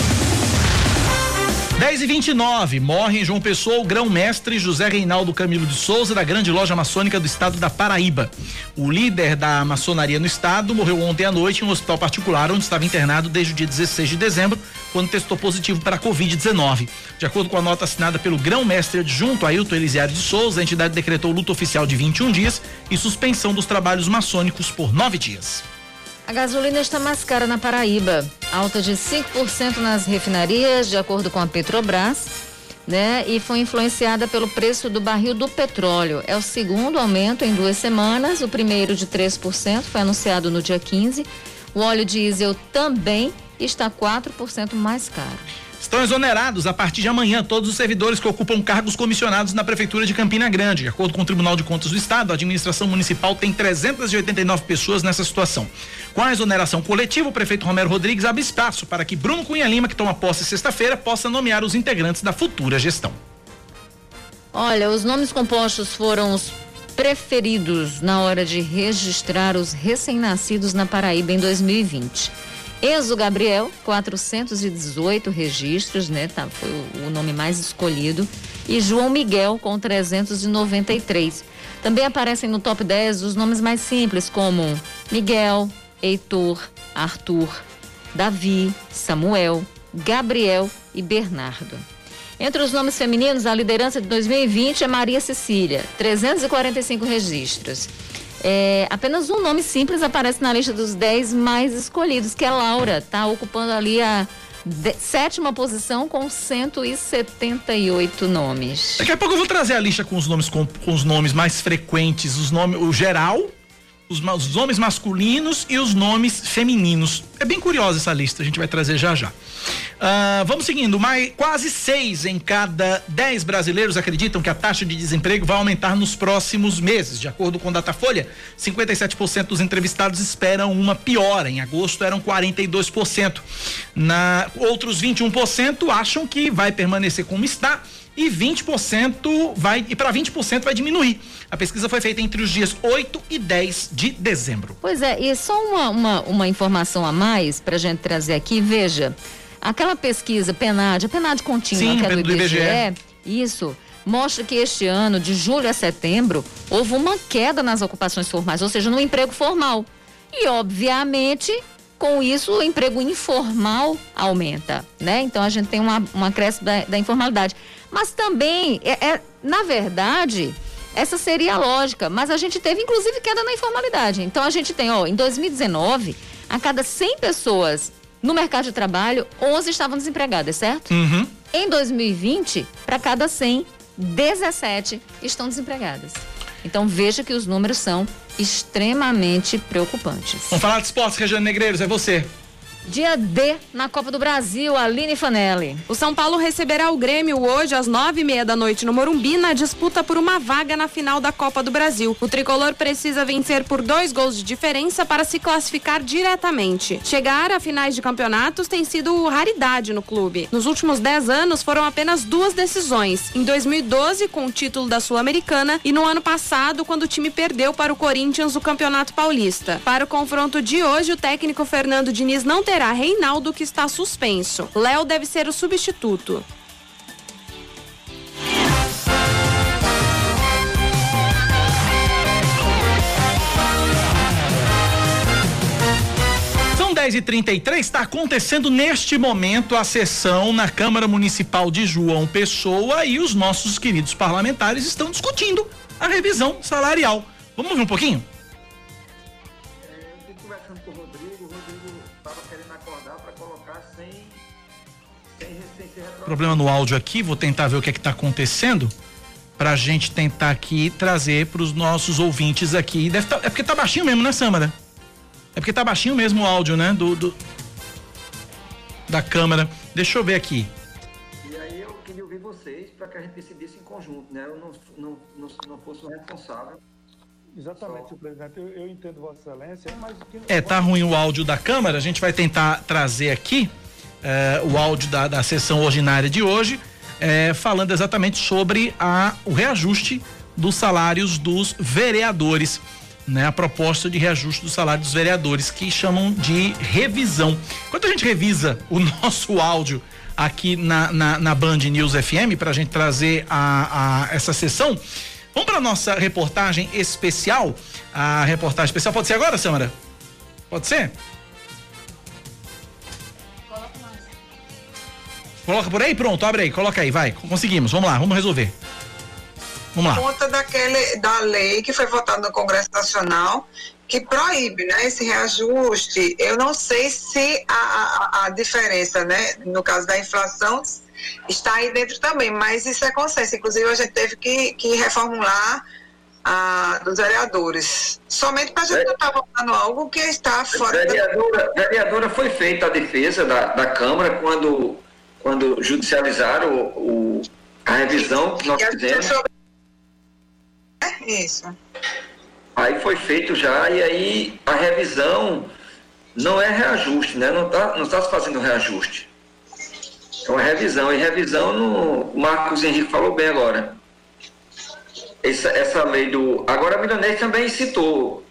10 e 29 morre em João Pessoa o grão-mestre José Reinaldo Camilo de Souza, da grande loja maçônica do estado da Paraíba. O líder da maçonaria no estado morreu ontem à noite em um hospital particular onde estava internado desde o dia 16 de dezembro, quando testou positivo para a Covid-19. De acordo com a nota assinada pelo grão-mestre adjunto Ailton Elisiário de Souza, a entidade decretou luto oficial de 21 dias e suspensão dos trabalhos maçônicos por nove dias.
A gasolina está mais cara na Paraíba, alta de 5% nas refinarias, de acordo com a Petrobras, né? E foi influenciada pelo preço do barril do petróleo. É o segundo aumento em duas semanas, o primeiro de 3% foi anunciado no dia 15. O óleo diesel também está 4% mais caro.
Estão exonerados a partir de amanhã todos os servidores que ocupam cargos comissionados na Prefeitura de Campina Grande. De acordo com o Tribunal de Contas do Estado, a administração municipal tem 389 pessoas nessa situação. Com a exoneração coletiva, o prefeito Romero Rodrigues abre espaço para que Bruno Cunha Lima, que toma posse sexta-feira, possa nomear os integrantes da futura gestão.
Olha, os nomes compostos foram os preferidos na hora de registrar os recém-nascidos na Paraíba em 2020. Enzo Gabriel, 418 registros, né? Tá, foi o, nome mais escolhido. E João Miguel, com 393. Também aparecem no top 10 os nomes mais simples, como Miguel, Heitor, Arthur, Davi, Samuel, Gabriel e Bernardo. Entre os nomes femininos, a liderança de 2020 é Maria Cecília, 345 registros. É, apenas um nome simples aparece na lista dos 10 mais escolhidos, que é Laura, está ocupando ali a de- sétima posição com 178 nomes.
Daqui a pouco eu vou trazer a lista com os nomes com, com os nomes mais frequentes, os nomes, o geral, os, os nomes masculinos e os nomes femininos. É bem curiosa essa lista, a gente vai trazer já já. Ah, vamos seguindo, mais, quase seis em cada dez brasileiros acreditam que a taxa de desemprego vai aumentar nos próximos meses. De acordo com Datafolha, 57% dos entrevistados esperam uma piora. Em agosto eram 42%. Na, outros 21% acham que vai permanecer como está e 20% vai e para 20% vai diminuir. A pesquisa foi feita entre os dias 8 e 10 de dezembro.
Pois é, e só uma, uma, uma informação a mais para a gente trazer aqui, veja, aquela pesquisa PNAD, a PNAD contínua,
Sim,
que é do IBGE,
IBGE.
isso, mostra que este ano, de julho a setembro, houve uma queda nas ocupações formais, ou seja, no emprego formal. E, obviamente, com isso, o emprego informal aumenta, né? Então, a gente tem uma, um acréscimo da, da informalidade. Mas também, é, é- na verdade, essa seria a lógica. Mas a gente teve, inclusive, queda na informalidade. Então, a gente tem, ó, em 2019, a cada 100 pessoas no mercado de trabalho, 11 estavam desempregadas, certo?
Uhum.
Em 2020, para cada 100, 17 estão desempregadas. Então veja que os números são extremamente preocupantes.
Vamos falar de esportes, Regiane Negreiros, é você.
Dia D na Copa do Brasil, Aline Fanelli.
O São Paulo receberá o Grêmio hoje às nove e meia da noite no Morumbi na disputa por uma vaga na final da Copa do Brasil. O tricolor precisa vencer por dois gols de diferença para se classificar diretamente. Chegar a finais de campeonatos tem sido raridade no clube. Nos últimos dez anos foram apenas duas decisões. Em 2012 com o título da Sul-Americana e no ano passado quando o time perdeu para o Corinthians o Campeonato Paulista. Para o confronto de hoje, o técnico Fernando Diniz não terá será Reinaldo que está suspenso. Léo deve ser o substituto.
São 10 e 33 está acontecendo neste momento a sessão na Câmara Municipal de João Pessoa e os nossos queridos parlamentares estão discutindo a revisão salarial. Vamos ver um pouquinho? Problema no áudio aqui, vou tentar ver o que é que está acontecendo para a gente tentar aqui trazer para os nossos ouvintes aqui. Deve tá, é porque tá baixinho mesmo, né, Samara? É porque tá baixinho mesmo o áudio, né? Do, do, da câmera. Deixa eu ver aqui.
E aí eu queria ouvir vocês para que a gente decidisse em conjunto, né? Eu não, não, não, não fosse o responsável.
Exatamente, senhor presidente. Eu, eu, entendo Vossa Excelência, mas.
É, tá ruim o áudio da câmera. A gente vai tentar trazer aqui eh, o áudio da, da sessão ordinária de hoje, eh, falando exatamente sobre a, o reajuste dos salários dos vereadores né, a proposta de reajuste do salário dos vereadores, que chamam de revisão. Enquanto a gente revisa o nosso áudio aqui na, na, na Band News FM, para a gente trazer a, a, essa sessão, vamos para nossa reportagem especial. A reportagem especial pode ser agora, Samara? Pode ser? Coloca por aí, pronto, abre aí, coloca aí, vai. Conseguimos, vamos lá, vamos resolver. Vamos lá.
conta daquele, da lei que foi votada no Congresso Nacional que proíbe né, esse reajuste. Eu não sei se a, a, a, diferença, né, no caso da inflação, está aí dentro também, mas isso é consenso. Inclusive, a gente teve que, que reformular a, dos vereadores. Somente para a gente não estar tá votando algo que está fora
vereadora, da... Vereadora, foi feita a defesa da, da Câmara quando, quando judicializaram o, o a revisão que nós fizemos.
É isso.
Aí foi feito já, e aí a revisão não é reajuste, né? Não está não tá se fazendo reajuste. É uma revisão. E revisão, no, o Marcos Henrique falou bem agora. Essa, essa lei do. Agora a Milanês também citou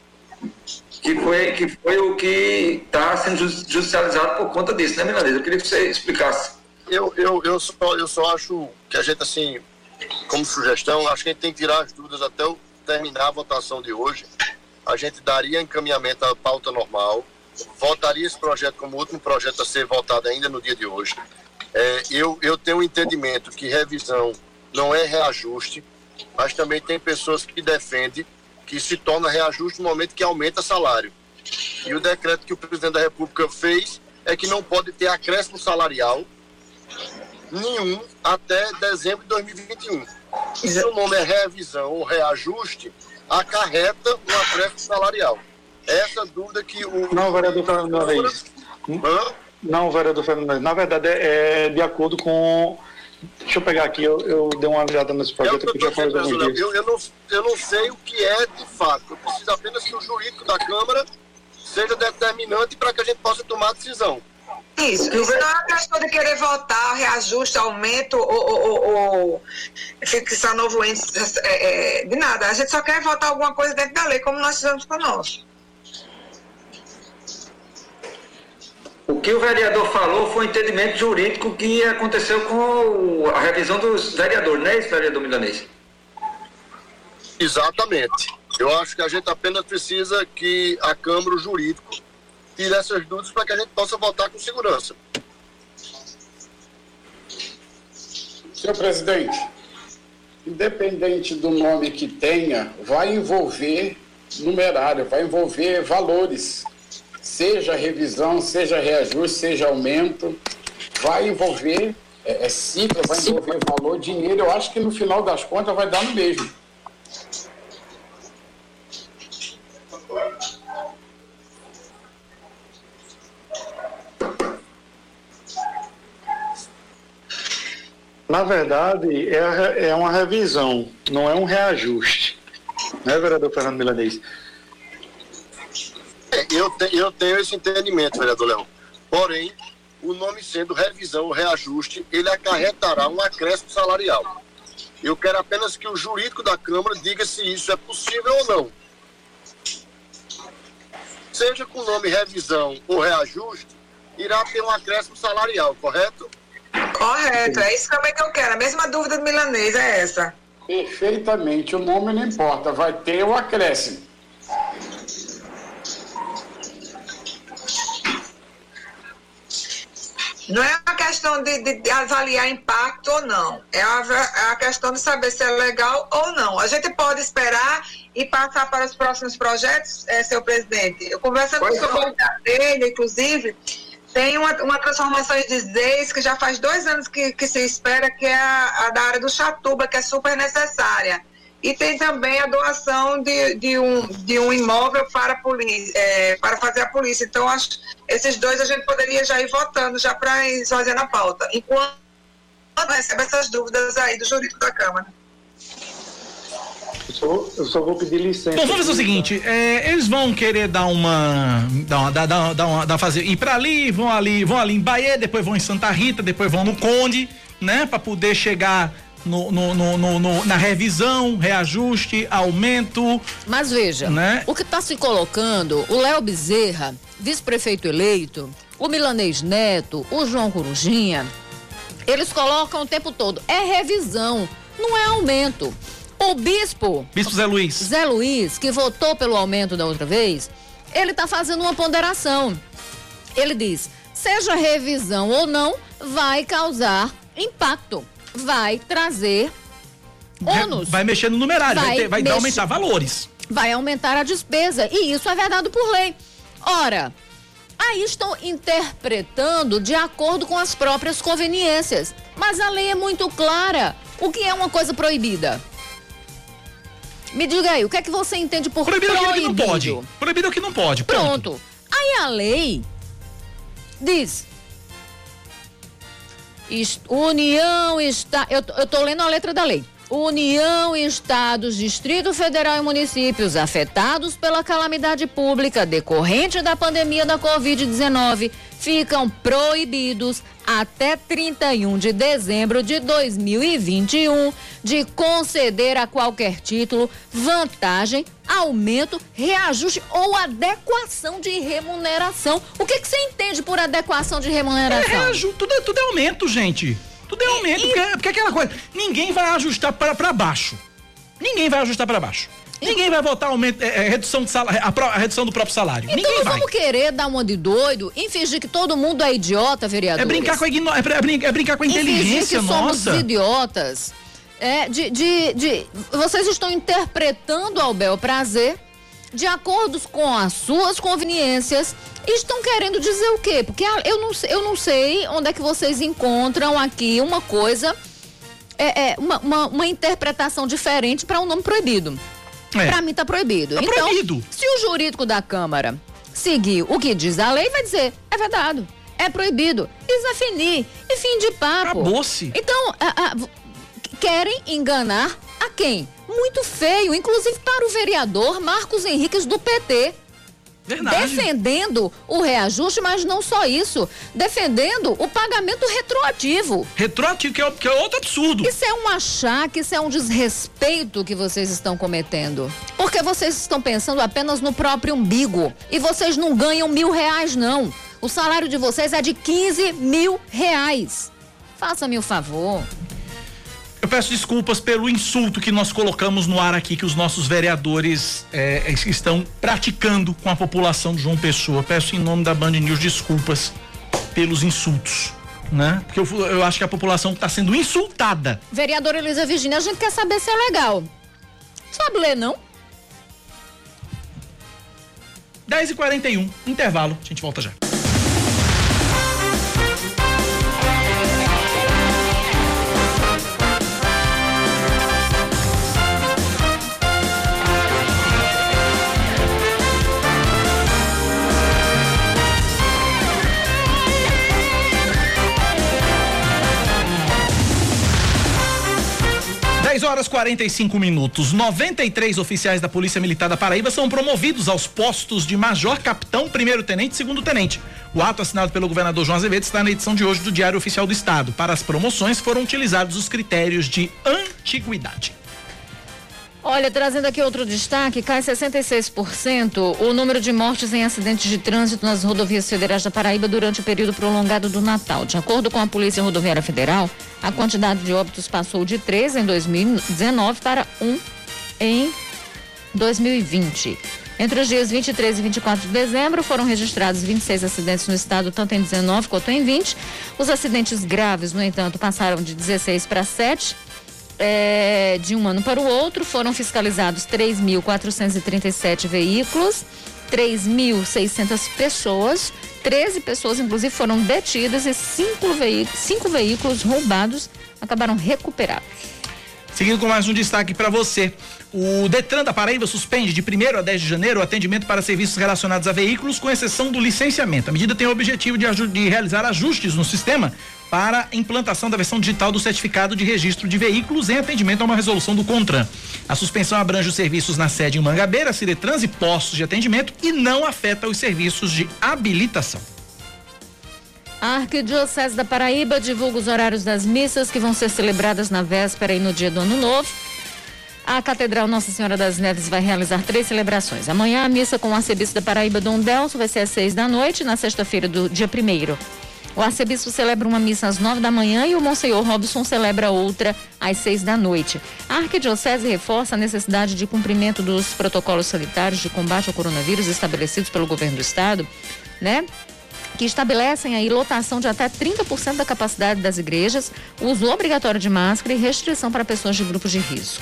que foi, que foi o que está sendo judicializado por conta disso, né, Milanês? Eu queria que você explicasse.
Eu, eu, eu, só, eu só acho que a gente, assim, como sugestão, acho que a gente tem que tirar as dúvidas até o, terminar a votação de hoje. A gente daria encaminhamento à pauta normal, votaria esse projeto como último projeto a ser votado ainda no dia de hoje. É, eu, eu tenho um entendimento que revisão não é reajuste, mas também tem pessoas que defendem que se torna reajuste no momento que aumenta salário. E o decreto que o presidente da República fez é que não pode ter acréscimo salarial nenhum até dezembro de 2021. Se o nome é revisão ou reajuste, acarreta um acréscimo salarial. Essa dúvida que o.
Não, vereador Fernando, é isso. Não, vereador Fernando, na verdade é, é de acordo com. Deixa eu pegar aqui, eu, eu dei uma olhada nesse projeto é que eu já falei
eu, eu, não, eu não sei o que é de fato. Eu preciso apenas que o jurídico da Câmara seja determinante para que a gente possa tomar a decisão.
Isso, isso não é uma questão de querer votar, reajuste, aumento ou, ou, ou fixar novo índice é, é, de nada. A gente só quer votar alguma coisa dentro da lei, como nós fizemos com nós.
O que o vereador falou foi o entendimento jurídico que aconteceu com a revisão dos vereadores, não é isso, vereador Milanês?
Exatamente. Eu acho que a gente apenas precisa que a Câmara, o jurídico, tire essas dúvidas para que a gente possa votar com segurança.
Senhor presidente, independente do nome que tenha, vai envolver numerário, vai envolver valores, seja revisão, seja reajuste, seja aumento, vai envolver é, é vai envolver valor, dinheiro. Eu acho que no final das contas vai dar no mesmo.
Na verdade, é, é uma revisão, não é um reajuste. Não é, vereador Fernando Milanês?
É, eu, te, eu tenho esse entendimento, vereador Leão. Porém, o nome sendo revisão ou reajuste, ele acarretará um acréscimo salarial. Eu quero apenas que o jurídico da Câmara diga se isso é possível ou não. Seja com o nome revisão ou reajuste, irá ter um acréscimo salarial, correto?
Correto, é isso também que eu quero. A mesma dúvida do milanês é essa.
Perfeitamente, o nome não importa, vai ter o acréscimo.
Não é uma questão de, de- de avaliar impacto ou não. É a, é a questão de saber se é legal ou não. A gente pode esperar e passar para os próximos projetos, eh, seu presidente. Eu conversando com o senhor dele, inclusive, tem uma, uma transformação de ZEIS que já faz dois anos que, que se espera, que é a, a da área do Chatuba, que é super necessária. E tem também a doação de, de, um, de um imóvel para, polícia, eh, para fazer a polícia. Então, acho esses dois a gente poderia já ir votando, já para ir fazendo a pauta. Enquanto recebe essas dúvidas aí do jurídico da Câmara.
Eu só, eu só vou pedir licença.
Bom, vamos fazer o seguinte, é, eles vão querer dar uma, dar uma, dar, dar, dar uma, dar fazer, ir pra ali, vão ali, vão ali em Bahia, depois vão em Santa Rita, depois vão no Conde, né, Pra poder chegar no, no, no, no- no- na revisão, reajuste, aumento.
Mas veja,
Né?
o que está se colocando, o Léo Bezerra, vice-prefeito eleito, o Milanês Neto, o João Corujinha, eles colocam o tempo todo. É revisão, não é aumento. O bispo.
Bispo Zé Luiz.
Zé Luiz, que votou pelo aumento da outra vez, ele está fazendo uma ponderação. Ele diz: seja revisão ou não, vai causar impacto, vai trazer ônus.
Vai mexer no numerário, vai,
Vai
vai
mexer-
aumentar valores.
vai aumentar a despesa. E isso é vedado por lei. Ora, aí estão interpretando de acordo com as próprias conveniências. Mas a lei é muito clara. O que é uma coisa proibida? Me diga aí, o que é que você entende por
Proibido
proibido?
aquilo que não pode. Proibido o que não pode.
Pronto. Aí a lei diz. União está. Eu, eu tô lendo a letra da lei. União, Estados, Distrito Federal e municípios afetados pela calamidade pública decorrente da pandemia da Covid-19 ficam proibidos até 31 de dezembro de 2021 de conceder a qualquer título vantagem, aumento, reajuste ou adequação de remuneração. O que, que você entende por adequação de
É,
remuneração?
reaju- tudo, é- tudo é aumento, gente. Tudo é aumento, porque, porque é aquela coisa, ninguém vai ajustar para pra baixo. Ninguém vai ajustar para baixo. Ninguém vai votar aumento, é, é, redução, de salário, a, a redução do próprio salário.
Então
ninguém
não
vai.
vamos querer dar uma de doido e fingir que todo mundo é idiota, vereador.
É brincar com a, igno- é, é é brincar com a inteligência
que somos
nossa.
idiotas. É, de, de, de- vocês estão interpretando ao bel prazer de acordo com as suas conveniências estão querendo dizer o quê? Porque a- eu não, sei- eu não sei onde é que vocês encontram aqui uma coisa, é, é, uma, uma, uma interpretação diferente para um nome proibido.
É.
Para mim tá proibido.
Tá
então,
proibido.
se o jurídico da Câmara seguir o que diz a lei, vai dizer, é vedado, é proibido. Isso é finir, e fim de papo.
Acabou-se.
Então, a- a- querem enganar a quem? Muito feio, inclusive para o vereador Marcos Henriques do PT.
Verdade.
Defendendo o reajuste, mas não só isso, defendendo o pagamento retroativo.
Retroativo, que é, que é outro absurdo.
Isso é um achaque, isso é um desrespeito que vocês estão cometendo. Porque vocês estão pensando apenas no próprio umbigo. E vocês não ganham mil reais, não. O salário de vocês é de 15 mil reais. Faça-me o favor.
Eu peço desculpas pelo insulto que nós colocamos no ar aqui, que os nossos vereadores é, estão praticando com a população de João Pessoa. Peço em nome da Band News desculpas pelos insultos, né? Porque eu, eu acho que a população está sendo insultada.
Vereadora Elisa Virginia, a gente quer saber se é legal. Sabe ler, não?
10 e 41 intervalo. A gente volta já. Dez horas 45 minutos. 93 oficiais da Polícia Militar da Paraíba são promovidos aos postos de major, capitão, primeiro tenente e segundo tenente. O ato assinado pelo governador João Azevedo está na edição de hoje do Diário Oficial do Estado. Para as promoções foram utilizados os critérios de antiguidade.
Olha, trazendo aqui outro destaque, cai 66% o número de mortes em acidentes de trânsito nas rodovias federais da Paraíba durante o período prolongado do Natal. De acordo com a Polícia Rodoviária Federal, a quantidade de óbitos passou de 3 em 2019 para 1 em 2020. Entre os dias 23 e 24 de dezembro foram registrados 26 acidentes no estado, tanto em 19 quanto em 20. Os acidentes graves, no entanto, passaram de 16 para 7. É, de um ano para o outro, foram fiscalizados 3.437 veículos, 3.600 pessoas, 13 pessoas, inclusive, foram detidas e cinco, veículos, cinco veículos roubados acabaram recuperados.
Seguindo com mais um destaque para você. O Detran da Paraíba suspende de 1 a 10 de janeiro o atendimento para serviços relacionados a veículos, com exceção do licenciamento. A medida tem o objetivo de, de realizar ajustes no sistema para implantação da versão digital do certificado de registro de veículos em atendimento a uma resolução do CONTRAN. A suspensão abrange os serviços na sede em Mangabeira, Ciretrans e postos de atendimento e não afeta os serviços de habilitação.
A Arquidiocese da Paraíba divulga os horários das missas que vão ser celebradas na véspera e no dia do Ano Novo. A Catedral Nossa Senhora das Neves vai realizar três celebrações. Amanhã, a missa com o arcebispo da Paraíba, Dom Delso, vai ser às seis da noite, na sexta-feira do dia primeiro. O arcebispo celebra uma missa às nove da manhã e o Monsenhor Robson celebra outra às seis da noite. A Arquidiocese reforça a necessidade de cumprimento dos protocolos sanitários de combate ao coronavírus estabelecidos pelo governo do estado, né? Que estabelecem aí lotação de até 30% da capacidade das igrejas, uso obrigatório de máscara e restrição para pessoas de grupos de risco.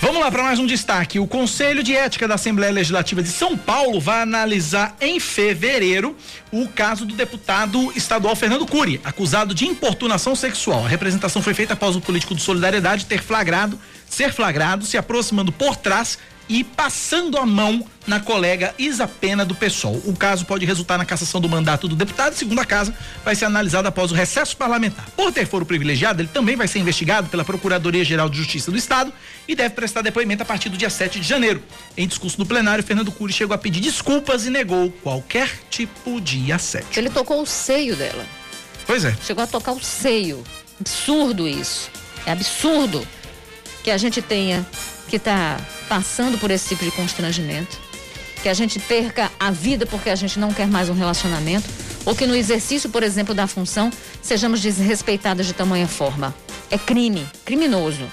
Vamos lá para mais um destaque. O Conselho de Ética da Assembleia Legislativa de São Paulo vai analisar em fevereiro o caso do deputado estadual Fernando Cury, acusado de importunação sexual. A representação foi feita após o político de Solidariedade ter flagrado, ser flagrado se aproximando por trás e passando a mão na colega Isa Pena do PSOL. O caso pode resultar na cassação do mandato do deputado, segundo a casa, vai ser analisado após o recesso parlamentar. Por ter foro privilegiado, ele também vai ser investigado pela Procuradoria-Geral de Justiça do Estado e deve prestar depoimento a partir do dia 7 de janeiro. Em discurso no plenário, Fernando Cury chegou a pedir desculpas e negou qualquer tipo de assédio.
Ele tocou o seio dela.
Pois é.
Chegou a tocar o seio. Absurdo isso. É absurdo que a gente tenha que está passando por esse tipo de constrangimento, que a gente perca a vida porque a gente não quer mais um relacionamento, ou que no exercício, por exemplo, da função, sejamos desrespeitadas de tamanha forma. É crime, criminoso.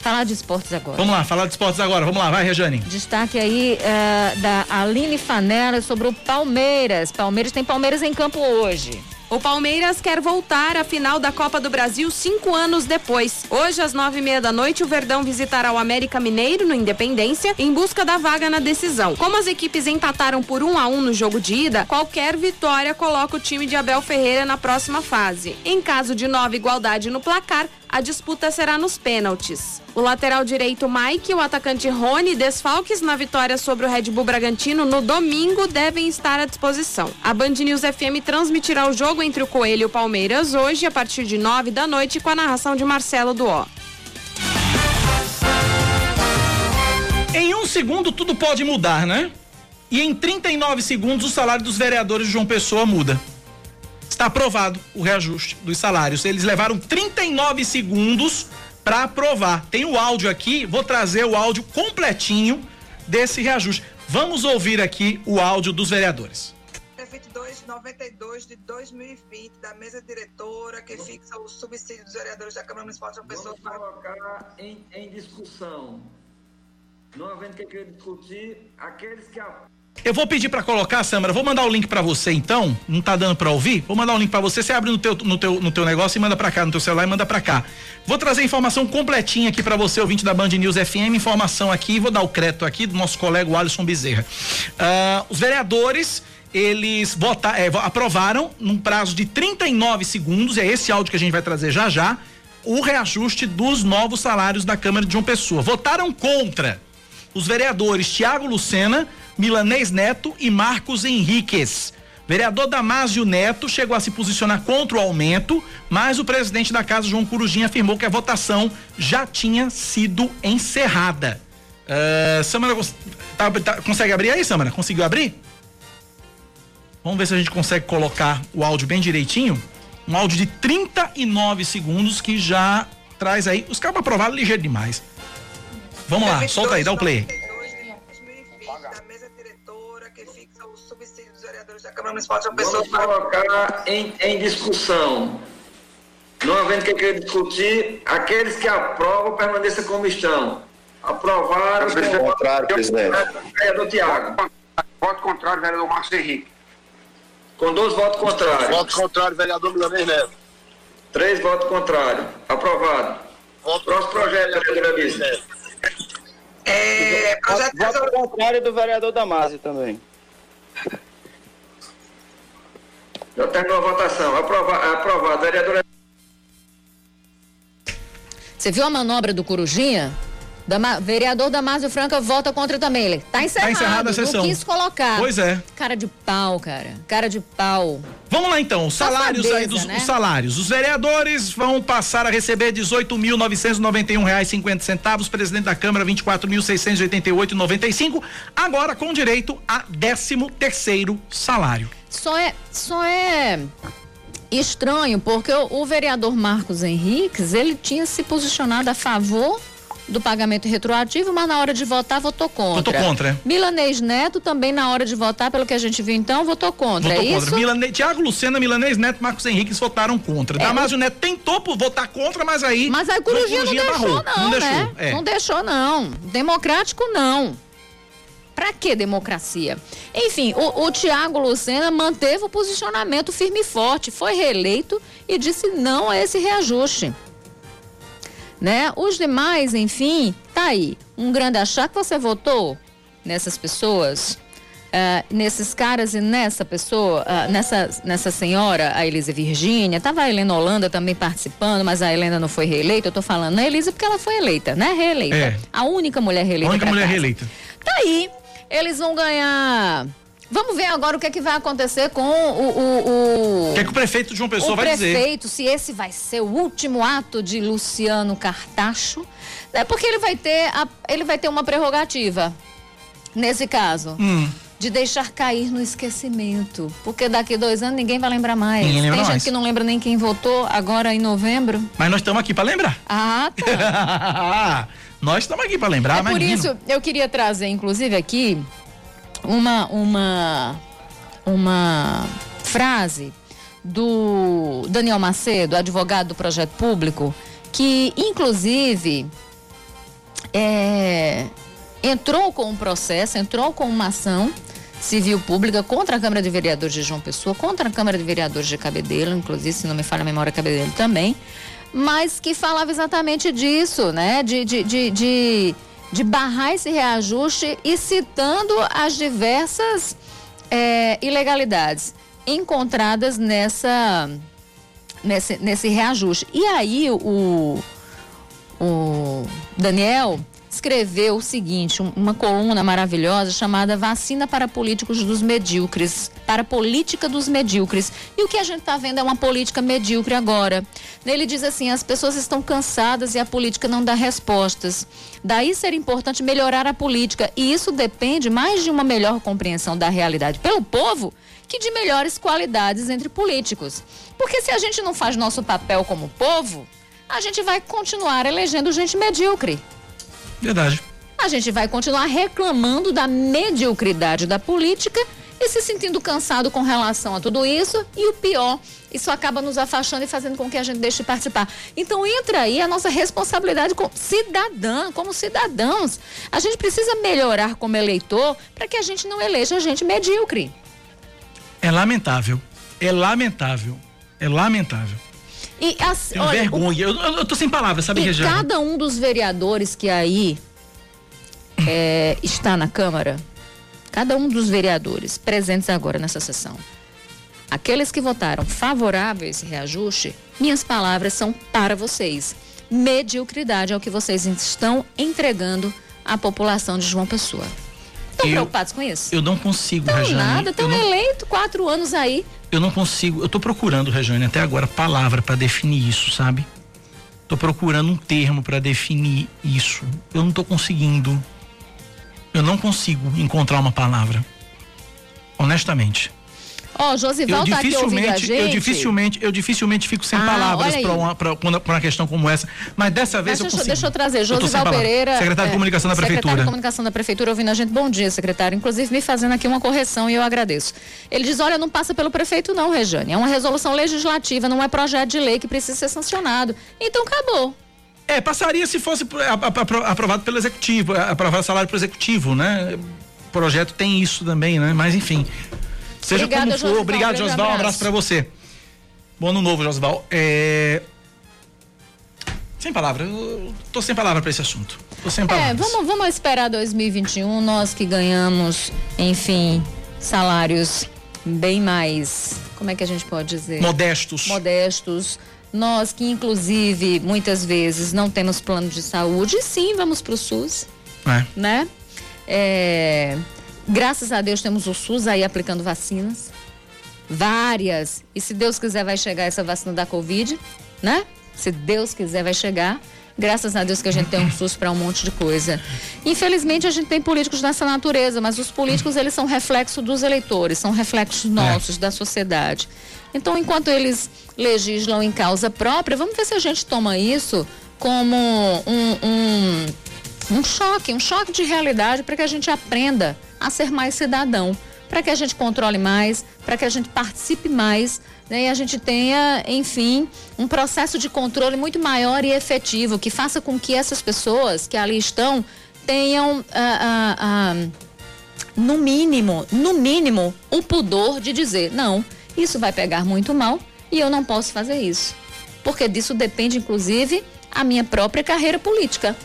Falar de esportes agora.
Vamos lá, falar de esportes agora. Vamos lá, vai, Rejane.
Destaque aí uh, da Aline Fanella sobre o Palmeiras. Palmeiras tem Palmeiras em campo hoje.
O Palmeiras quer voltar à final da Copa do Brasil cinco anos depois. Hoje, às nove e meia da noite, o Verdão visitará o América Mineiro no Independência em busca da vaga na decisão. Como as equipes empataram por um a um no jogo de ida, qualquer vitória coloca o time de Abel Ferreira na próxima fase. Em caso de nova igualdade no placar, a disputa será nos pênaltis. O lateral direito Mike e o atacante Rony, desfalques na vitória sobre o Red Bull Bragantino no domingo, devem estar à disposição. A Band News FM transmitirá o jogo entre o Coelho e o Palmeiras hoje, a partir de nove da noite, com a narração de Marcelo Duó.
Em um segundo tudo pode mudar, né? E em 39 segundos o salário dos vereadores de João Pessoa muda. Está aprovado o reajuste dos salários. Eles levaram 39 segundos para aprovar. Tem o áudio aqui, vou trazer o áudio completinho desse reajuste. Vamos ouvir aqui o áudio dos vereadores.
2292 de 2020 da mesa diretora que fixa o subsídio dos vereadores da Câmara Municipal de João Pessoa.
Vamos colocar em, em discussão. Não havendo que discutir, aqueles que
eu vou pedir para colocar, Samara, vou mandar o link para você então. Não tá dando para ouvir? Vou mandar o link para você, você abre no teu, no teu, no teu negócio e manda para cá, no teu celular e manda para cá. Vou trazer informação completinha aqui para você, ouvinte da Band News FM, informação aqui, vou dar o crédito aqui do nosso colega Alisson Bezerra. Uh, os vereadores eles votar, é, aprovaram num prazo de 39 segundos, é esse áudio que a gente vai trazer já já, o reajuste dos novos salários da Câmara de João Pessoa. Votaram contra os vereadores Tiago Lucena, Milanês Neto e Marcos Henriques. Vereador Damásio Neto chegou a se posicionar contra o aumento, mas o presidente da casa, João Corujinha, afirmou que a votação já tinha sido encerrada. Uh, Samara, tá, tá, consegue abrir aí, Samara? Conseguiu abrir? Vamos ver se a gente consegue colocar o áudio bem direitinho. Um áudio de 39 segundos que já traz aí. Os caras aprovaram ligeiro demais. Vamos lá, solta aí, dá o play.
Câmara Municipal de João Pessoa. Vamos colocar em, em discussão. Não havendo que querer discutir, aqueles que aprovam permaneçam como estão. Aprovaram.
Voto contrário, presidente.
Vereador Tiago.
Voto contrário, vereador Marcos Henrique.
Com dois votos contrários.
Voto contrário, vereador Milanês Neto.
Três votos contrários. Aprovado. Próximo projeto, vereadora Alice.
É, projeto
Voto contrário do vereador Damásio também.
Já terminou a votação. Aprova, aprovado. Vereadora
Você viu a manobra do Corujinha? Dama, vereador Damásio Franca vota contra também. Ele tá encerrado.
encerrada a sessão.
Não quis colocar.
Pois é.
Cara de pau, cara. Cara de pau.
Vamos lá então, os salários aí dos
né?
os salários. Os vereadores vão passar a receber R$ 18.991,50 centavos, presidente da Câmara R$ 24.688,95, agora com direito a 13 terceiro salário.
Só é, só é estranho porque o, o vereador Marcos Henriques, ele tinha se posicionado a favor do pagamento retroativo, mas na hora de votar votou contra.
Votou contra, é.
Milanês Neto também na hora de votar, pelo que a gente viu então, votou contra.
Votou
é
contra.
isso?
Milane... Tiago Lucena, Milanês Neto, Marcos Henrique votaram contra.
É,
Damásio Neto tentou votar contra, mas aí.
Mas aí o Corujinha não deixou,
barrou.
não,
Não
né?
deixou. é.
Não deixou, não. Democrático, não. Pra que democracia? Enfim, o, o Tiago Lucena manteve o posicionamento firme e forte, foi reeleito e disse não a esse reajuste. Né? Os demais, enfim, tá aí. Um grande achar que você votou nessas pessoas, ah, nesses caras e nessa pessoa, ah, nessa, nessa senhora, a Elisa Virgínia, tava a Helena Holanda também participando, mas a Helena não foi reeleita. Eu tô falando na Elisa porque ela foi eleita, né? Reeleita.
É.
A única mulher reeleita.
A única mulher
casa.
reeleita.
Tá aí. Eles vão ganhar. Vamos ver agora o que é que vai acontecer com o. O, o,
O que é que o prefeito de João Pessoa
o
vai dizer?
prefeito, se esse vai ser o último ato de Luciano Cartacho, é porque ele vai ter, a- ele vai ter uma prerrogativa, nesse caso,
Hum.
de deixar cair no esquecimento. Porque daqui dois anos ninguém vai lembrar mais.
Lembra
Tem
mais.
gente que não lembra nem quem votou agora em novembro.
Mas nós estamos aqui para lembrar.
Ah, tá.
nós estamos aqui para lembrar,
é
mas
por
menino,
isso eu queria trazer, inclusive, aqui uma uma uma frase do Daniel Macedo, advogado do projeto público, que inclusive é, entrou com um processo, entrou com uma ação civil pública contra a Câmara de Vereadores de João Pessoa, contra a Câmara de Vereadores de Cabedelo, inclusive, se não me falha a memória, Cabedelo também, mas que falava exatamente disso, né? De, de, de, de, de barrar esse reajuste e citando as diversas é, ilegalidades encontradas nessa nesse, nesse reajuste. E aí o, o Daniel escreveu o seguinte, um- uma coluna maravilhosa chamada Vacina para Políticos dos Medíocres, para a política dos medíocres. E o que a gente está vendo é uma política medíocre agora. Ele diz assim: as pessoas estão cansadas e a política não dá respostas. Daí ser importante melhorar a política. E isso depende mais de uma melhor compreensão da realidade pelo povo que de melhores qualidades entre políticos. Porque se a gente não faz nosso papel como povo, a gente vai continuar elegendo gente medíocre.
Verdade.
A gente vai continuar reclamando da mediocridade da política e se sentindo cansado com relação a tudo isso. E o pior, isso acaba nos afastando e fazendo com que a gente deixe de participar. Então entra aí a nossa responsabilidade como cidadã, como cidadãos. A gente precisa melhorar como eleitor para que a gente não eleja gente medíocre.
É lamentável. É lamentável. É lamentável.
E as,
Tenho
olha, o-
vergonha. Eu, eu, eu tô sem palavras, sabe,
E
Regiane?
cada um dos vereadores que aí é, está na Câmara, cada um dos vereadores presentes agora nessa sessão, aqueles que votaram favorável a esse reajuste, minhas palavras são para vocês. Mediocridade é o que vocês estão entregando à população de João Pessoa. Estão
Eu-
preocupados com isso?
Eu não consigo,
Não,
Rejane.
nada, estão eleito quatro anos aí.
Eu não consigo. Eu tô procurando, Rejane, até agora, palavra para definir isso, sabe? Tô procurando um termo para definir isso. Eu não tô conseguindo. Eu não consigo encontrar uma palavra. Honestamente.
Ó,
Eu
Josival tá aqui ouvindo a gente.
eu dificilmente, eu dificilmente fico sem
Ah,
palavras para uma, pra uma, pra uma questão como essa. Mas dessa vez
Deixa,
eu
eu-
consigo.
deixa eu trazer, Josival
palavra.
Pereira.
Secretário de
é,
Comunicação da
Secretário
Prefeitura.
de Comunicação da Prefeitura ouvindo a gente. Bom dia, secretário. Inclusive me fazendo aqui uma correção e eu agradeço. Ele diz: olha, não passa pelo prefeito, não, Rejane. É uma resolução legislativa, não é projeto de lei que precisa ser sancionado. Então acabou.
É, passaria se fosse aprovado pelo executivo, aprovado salário pro executivo, né? O projeto tem isso também, né? Mas enfim. Seja Obrigada, como for, obrigado, Josval, um abraço para você. Bom ano novo, Josval. É... Sem palavra, eu tô sem palavra para esse assunto. Tô sem palavras.
É, vamos, vamos esperar 2021, nós que ganhamos, enfim, salários bem mais, como é que a gente pode dizer?
Modestos.
Modestos nós que, inclusive, muitas vezes não temos plano de saúde, sim, vamos para o SUS. É. Né? É, graças a Deus temos o SUS aí aplicando vacinas. Várias. E se Deus quiser, vai chegar essa vacina da Covid, né? Se Deus quiser, vai chegar. Graças a Deus que a gente tem um SUS para um monte de coisa. Infelizmente a gente tem políticos dessa natureza, mas os políticos eles são reflexo dos eleitores, são reflexos nossos, é. da sociedade. Então, enquanto eles legislam em causa própria, vamos ver se a gente toma isso como um, um, um choque, um choque de realidade para que a gente aprenda a ser mais cidadão, para que a gente controle mais, para que a gente participe mais né, e a gente tenha, enfim, um processo de controle muito maior e efetivo, que faça com que essas pessoas que ali estão tenham, ah, ah, ah, no mínimo, no mínimo, o pudor de dizer, não, isso vai pegar muito mal e eu não posso fazer isso. Porque disso depende, inclusive, a minha própria carreira política.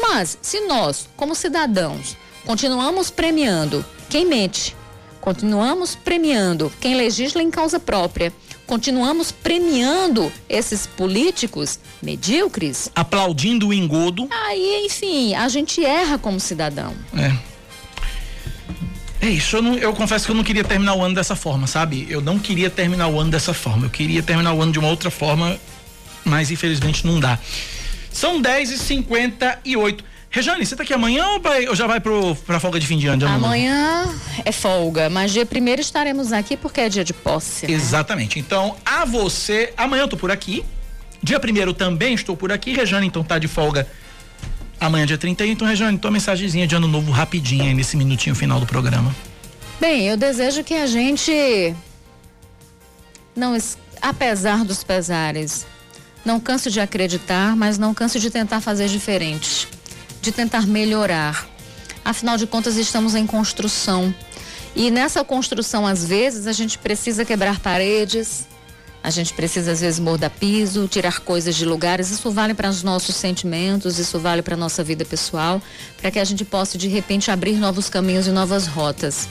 Mas, se nós, como cidadãos, continuamos premiando quem mente, continuamos premiando quem legisla em causa própria, continuamos premiando esses políticos medíocres.
Aplaudindo o engodo.
Aí, enfim, a gente erra como cidadão.
É. É isso, eu, não, eu confesso que eu não queria terminar o ano dessa forma, sabe? Eu não queria terminar o ano dessa forma. Eu queria terminar o ano de uma outra forma, mas infelizmente não dá. São 10 e 58 Rejane, você tá aqui amanhã ou, vai, ou já vai pro, pra folga de fim de ano?
Amanhã é folga, mas dia primeiro estaremos aqui porque é dia de posse.
Né? Exatamente. Então, a você, amanhã eu tô por aqui. Dia primeiro também estou por aqui. Rejane, então tá de folga Amanhã, dia 31. Então, Regiane, tua mensagenzinha de ano novo rapidinho aí nesse minutinho final do programa.
Bem, eu desejo que a gente não, apesar dos pesares, não canse de acreditar, mas não canse de tentar fazer diferente, de tentar melhorar. Afinal de contas, estamos em construção. E nessa construção, às vezes, a gente precisa quebrar paredes, a gente precisa às vezes mordar piso, tirar coisas de lugares. Isso vale para os nossos sentimentos, isso vale para a nossa vida pessoal, para que a gente possa de repente abrir novos caminhos e novas rotas.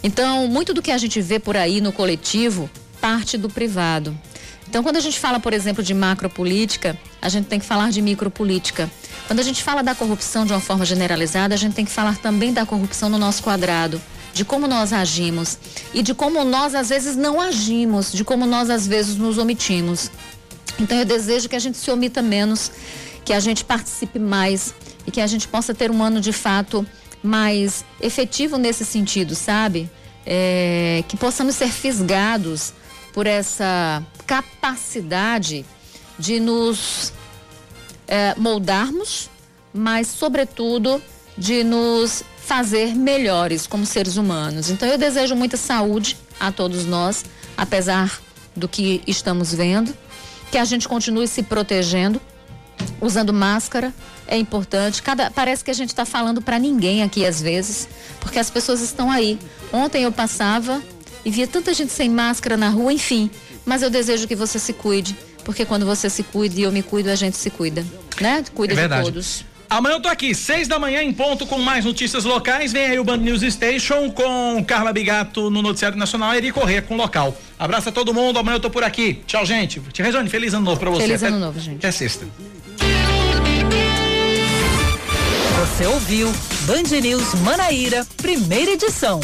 Então, muito do que a gente vê por aí no coletivo parte do privado. Então, quando a gente fala, por exemplo, de macropolítica, a gente tem que falar de micropolítica. Quando a gente fala da corrupção de uma forma generalizada, a gente tem que falar também da corrupção no nosso quadrado de como nós agimos e de como nós às vezes não agimos, de como nós às vezes nos omitimos. Então eu desejo que a gente se omita menos, que a gente participe mais e que a gente possa ter um ano de fato mais efetivo nesse sentido, sabe? É, que possamos ser fisgados por essa capacidade de nos é, moldarmos, mas, sobretudo, de nos fazer melhores como seres humanos. Então eu desejo muita saúde a todos nós, apesar do que estamos vendo, que a gente continue se protegendo, usando máscara, é importante. Cada, parece que a gente está falando para ninguém aqui às vezes, porque as pessoas estão aí. Ontem eu passava e via tanta gente sem máscara na rua, enfim. Mas eu desejo que você se cuide, porque quando você se cuida e eu me cuido, a gente se cuida, né? Cuida é de todos.
Amanhã eu tô aqui, seis da manhã em ponto, com mais notícias locais. Vem aí o Band News Station com Carla Bigato no Noticiário Nacional e Eri Corrêa com local. Abraço a todo mundo, amanhã eu tô por aqui. Tchau, gente. Tia Rejane, feliz ano novo pra você.
Feliz até, ano novo, gente.
Até sexta.
Você ouviu Band News Manaíra, primeira edição.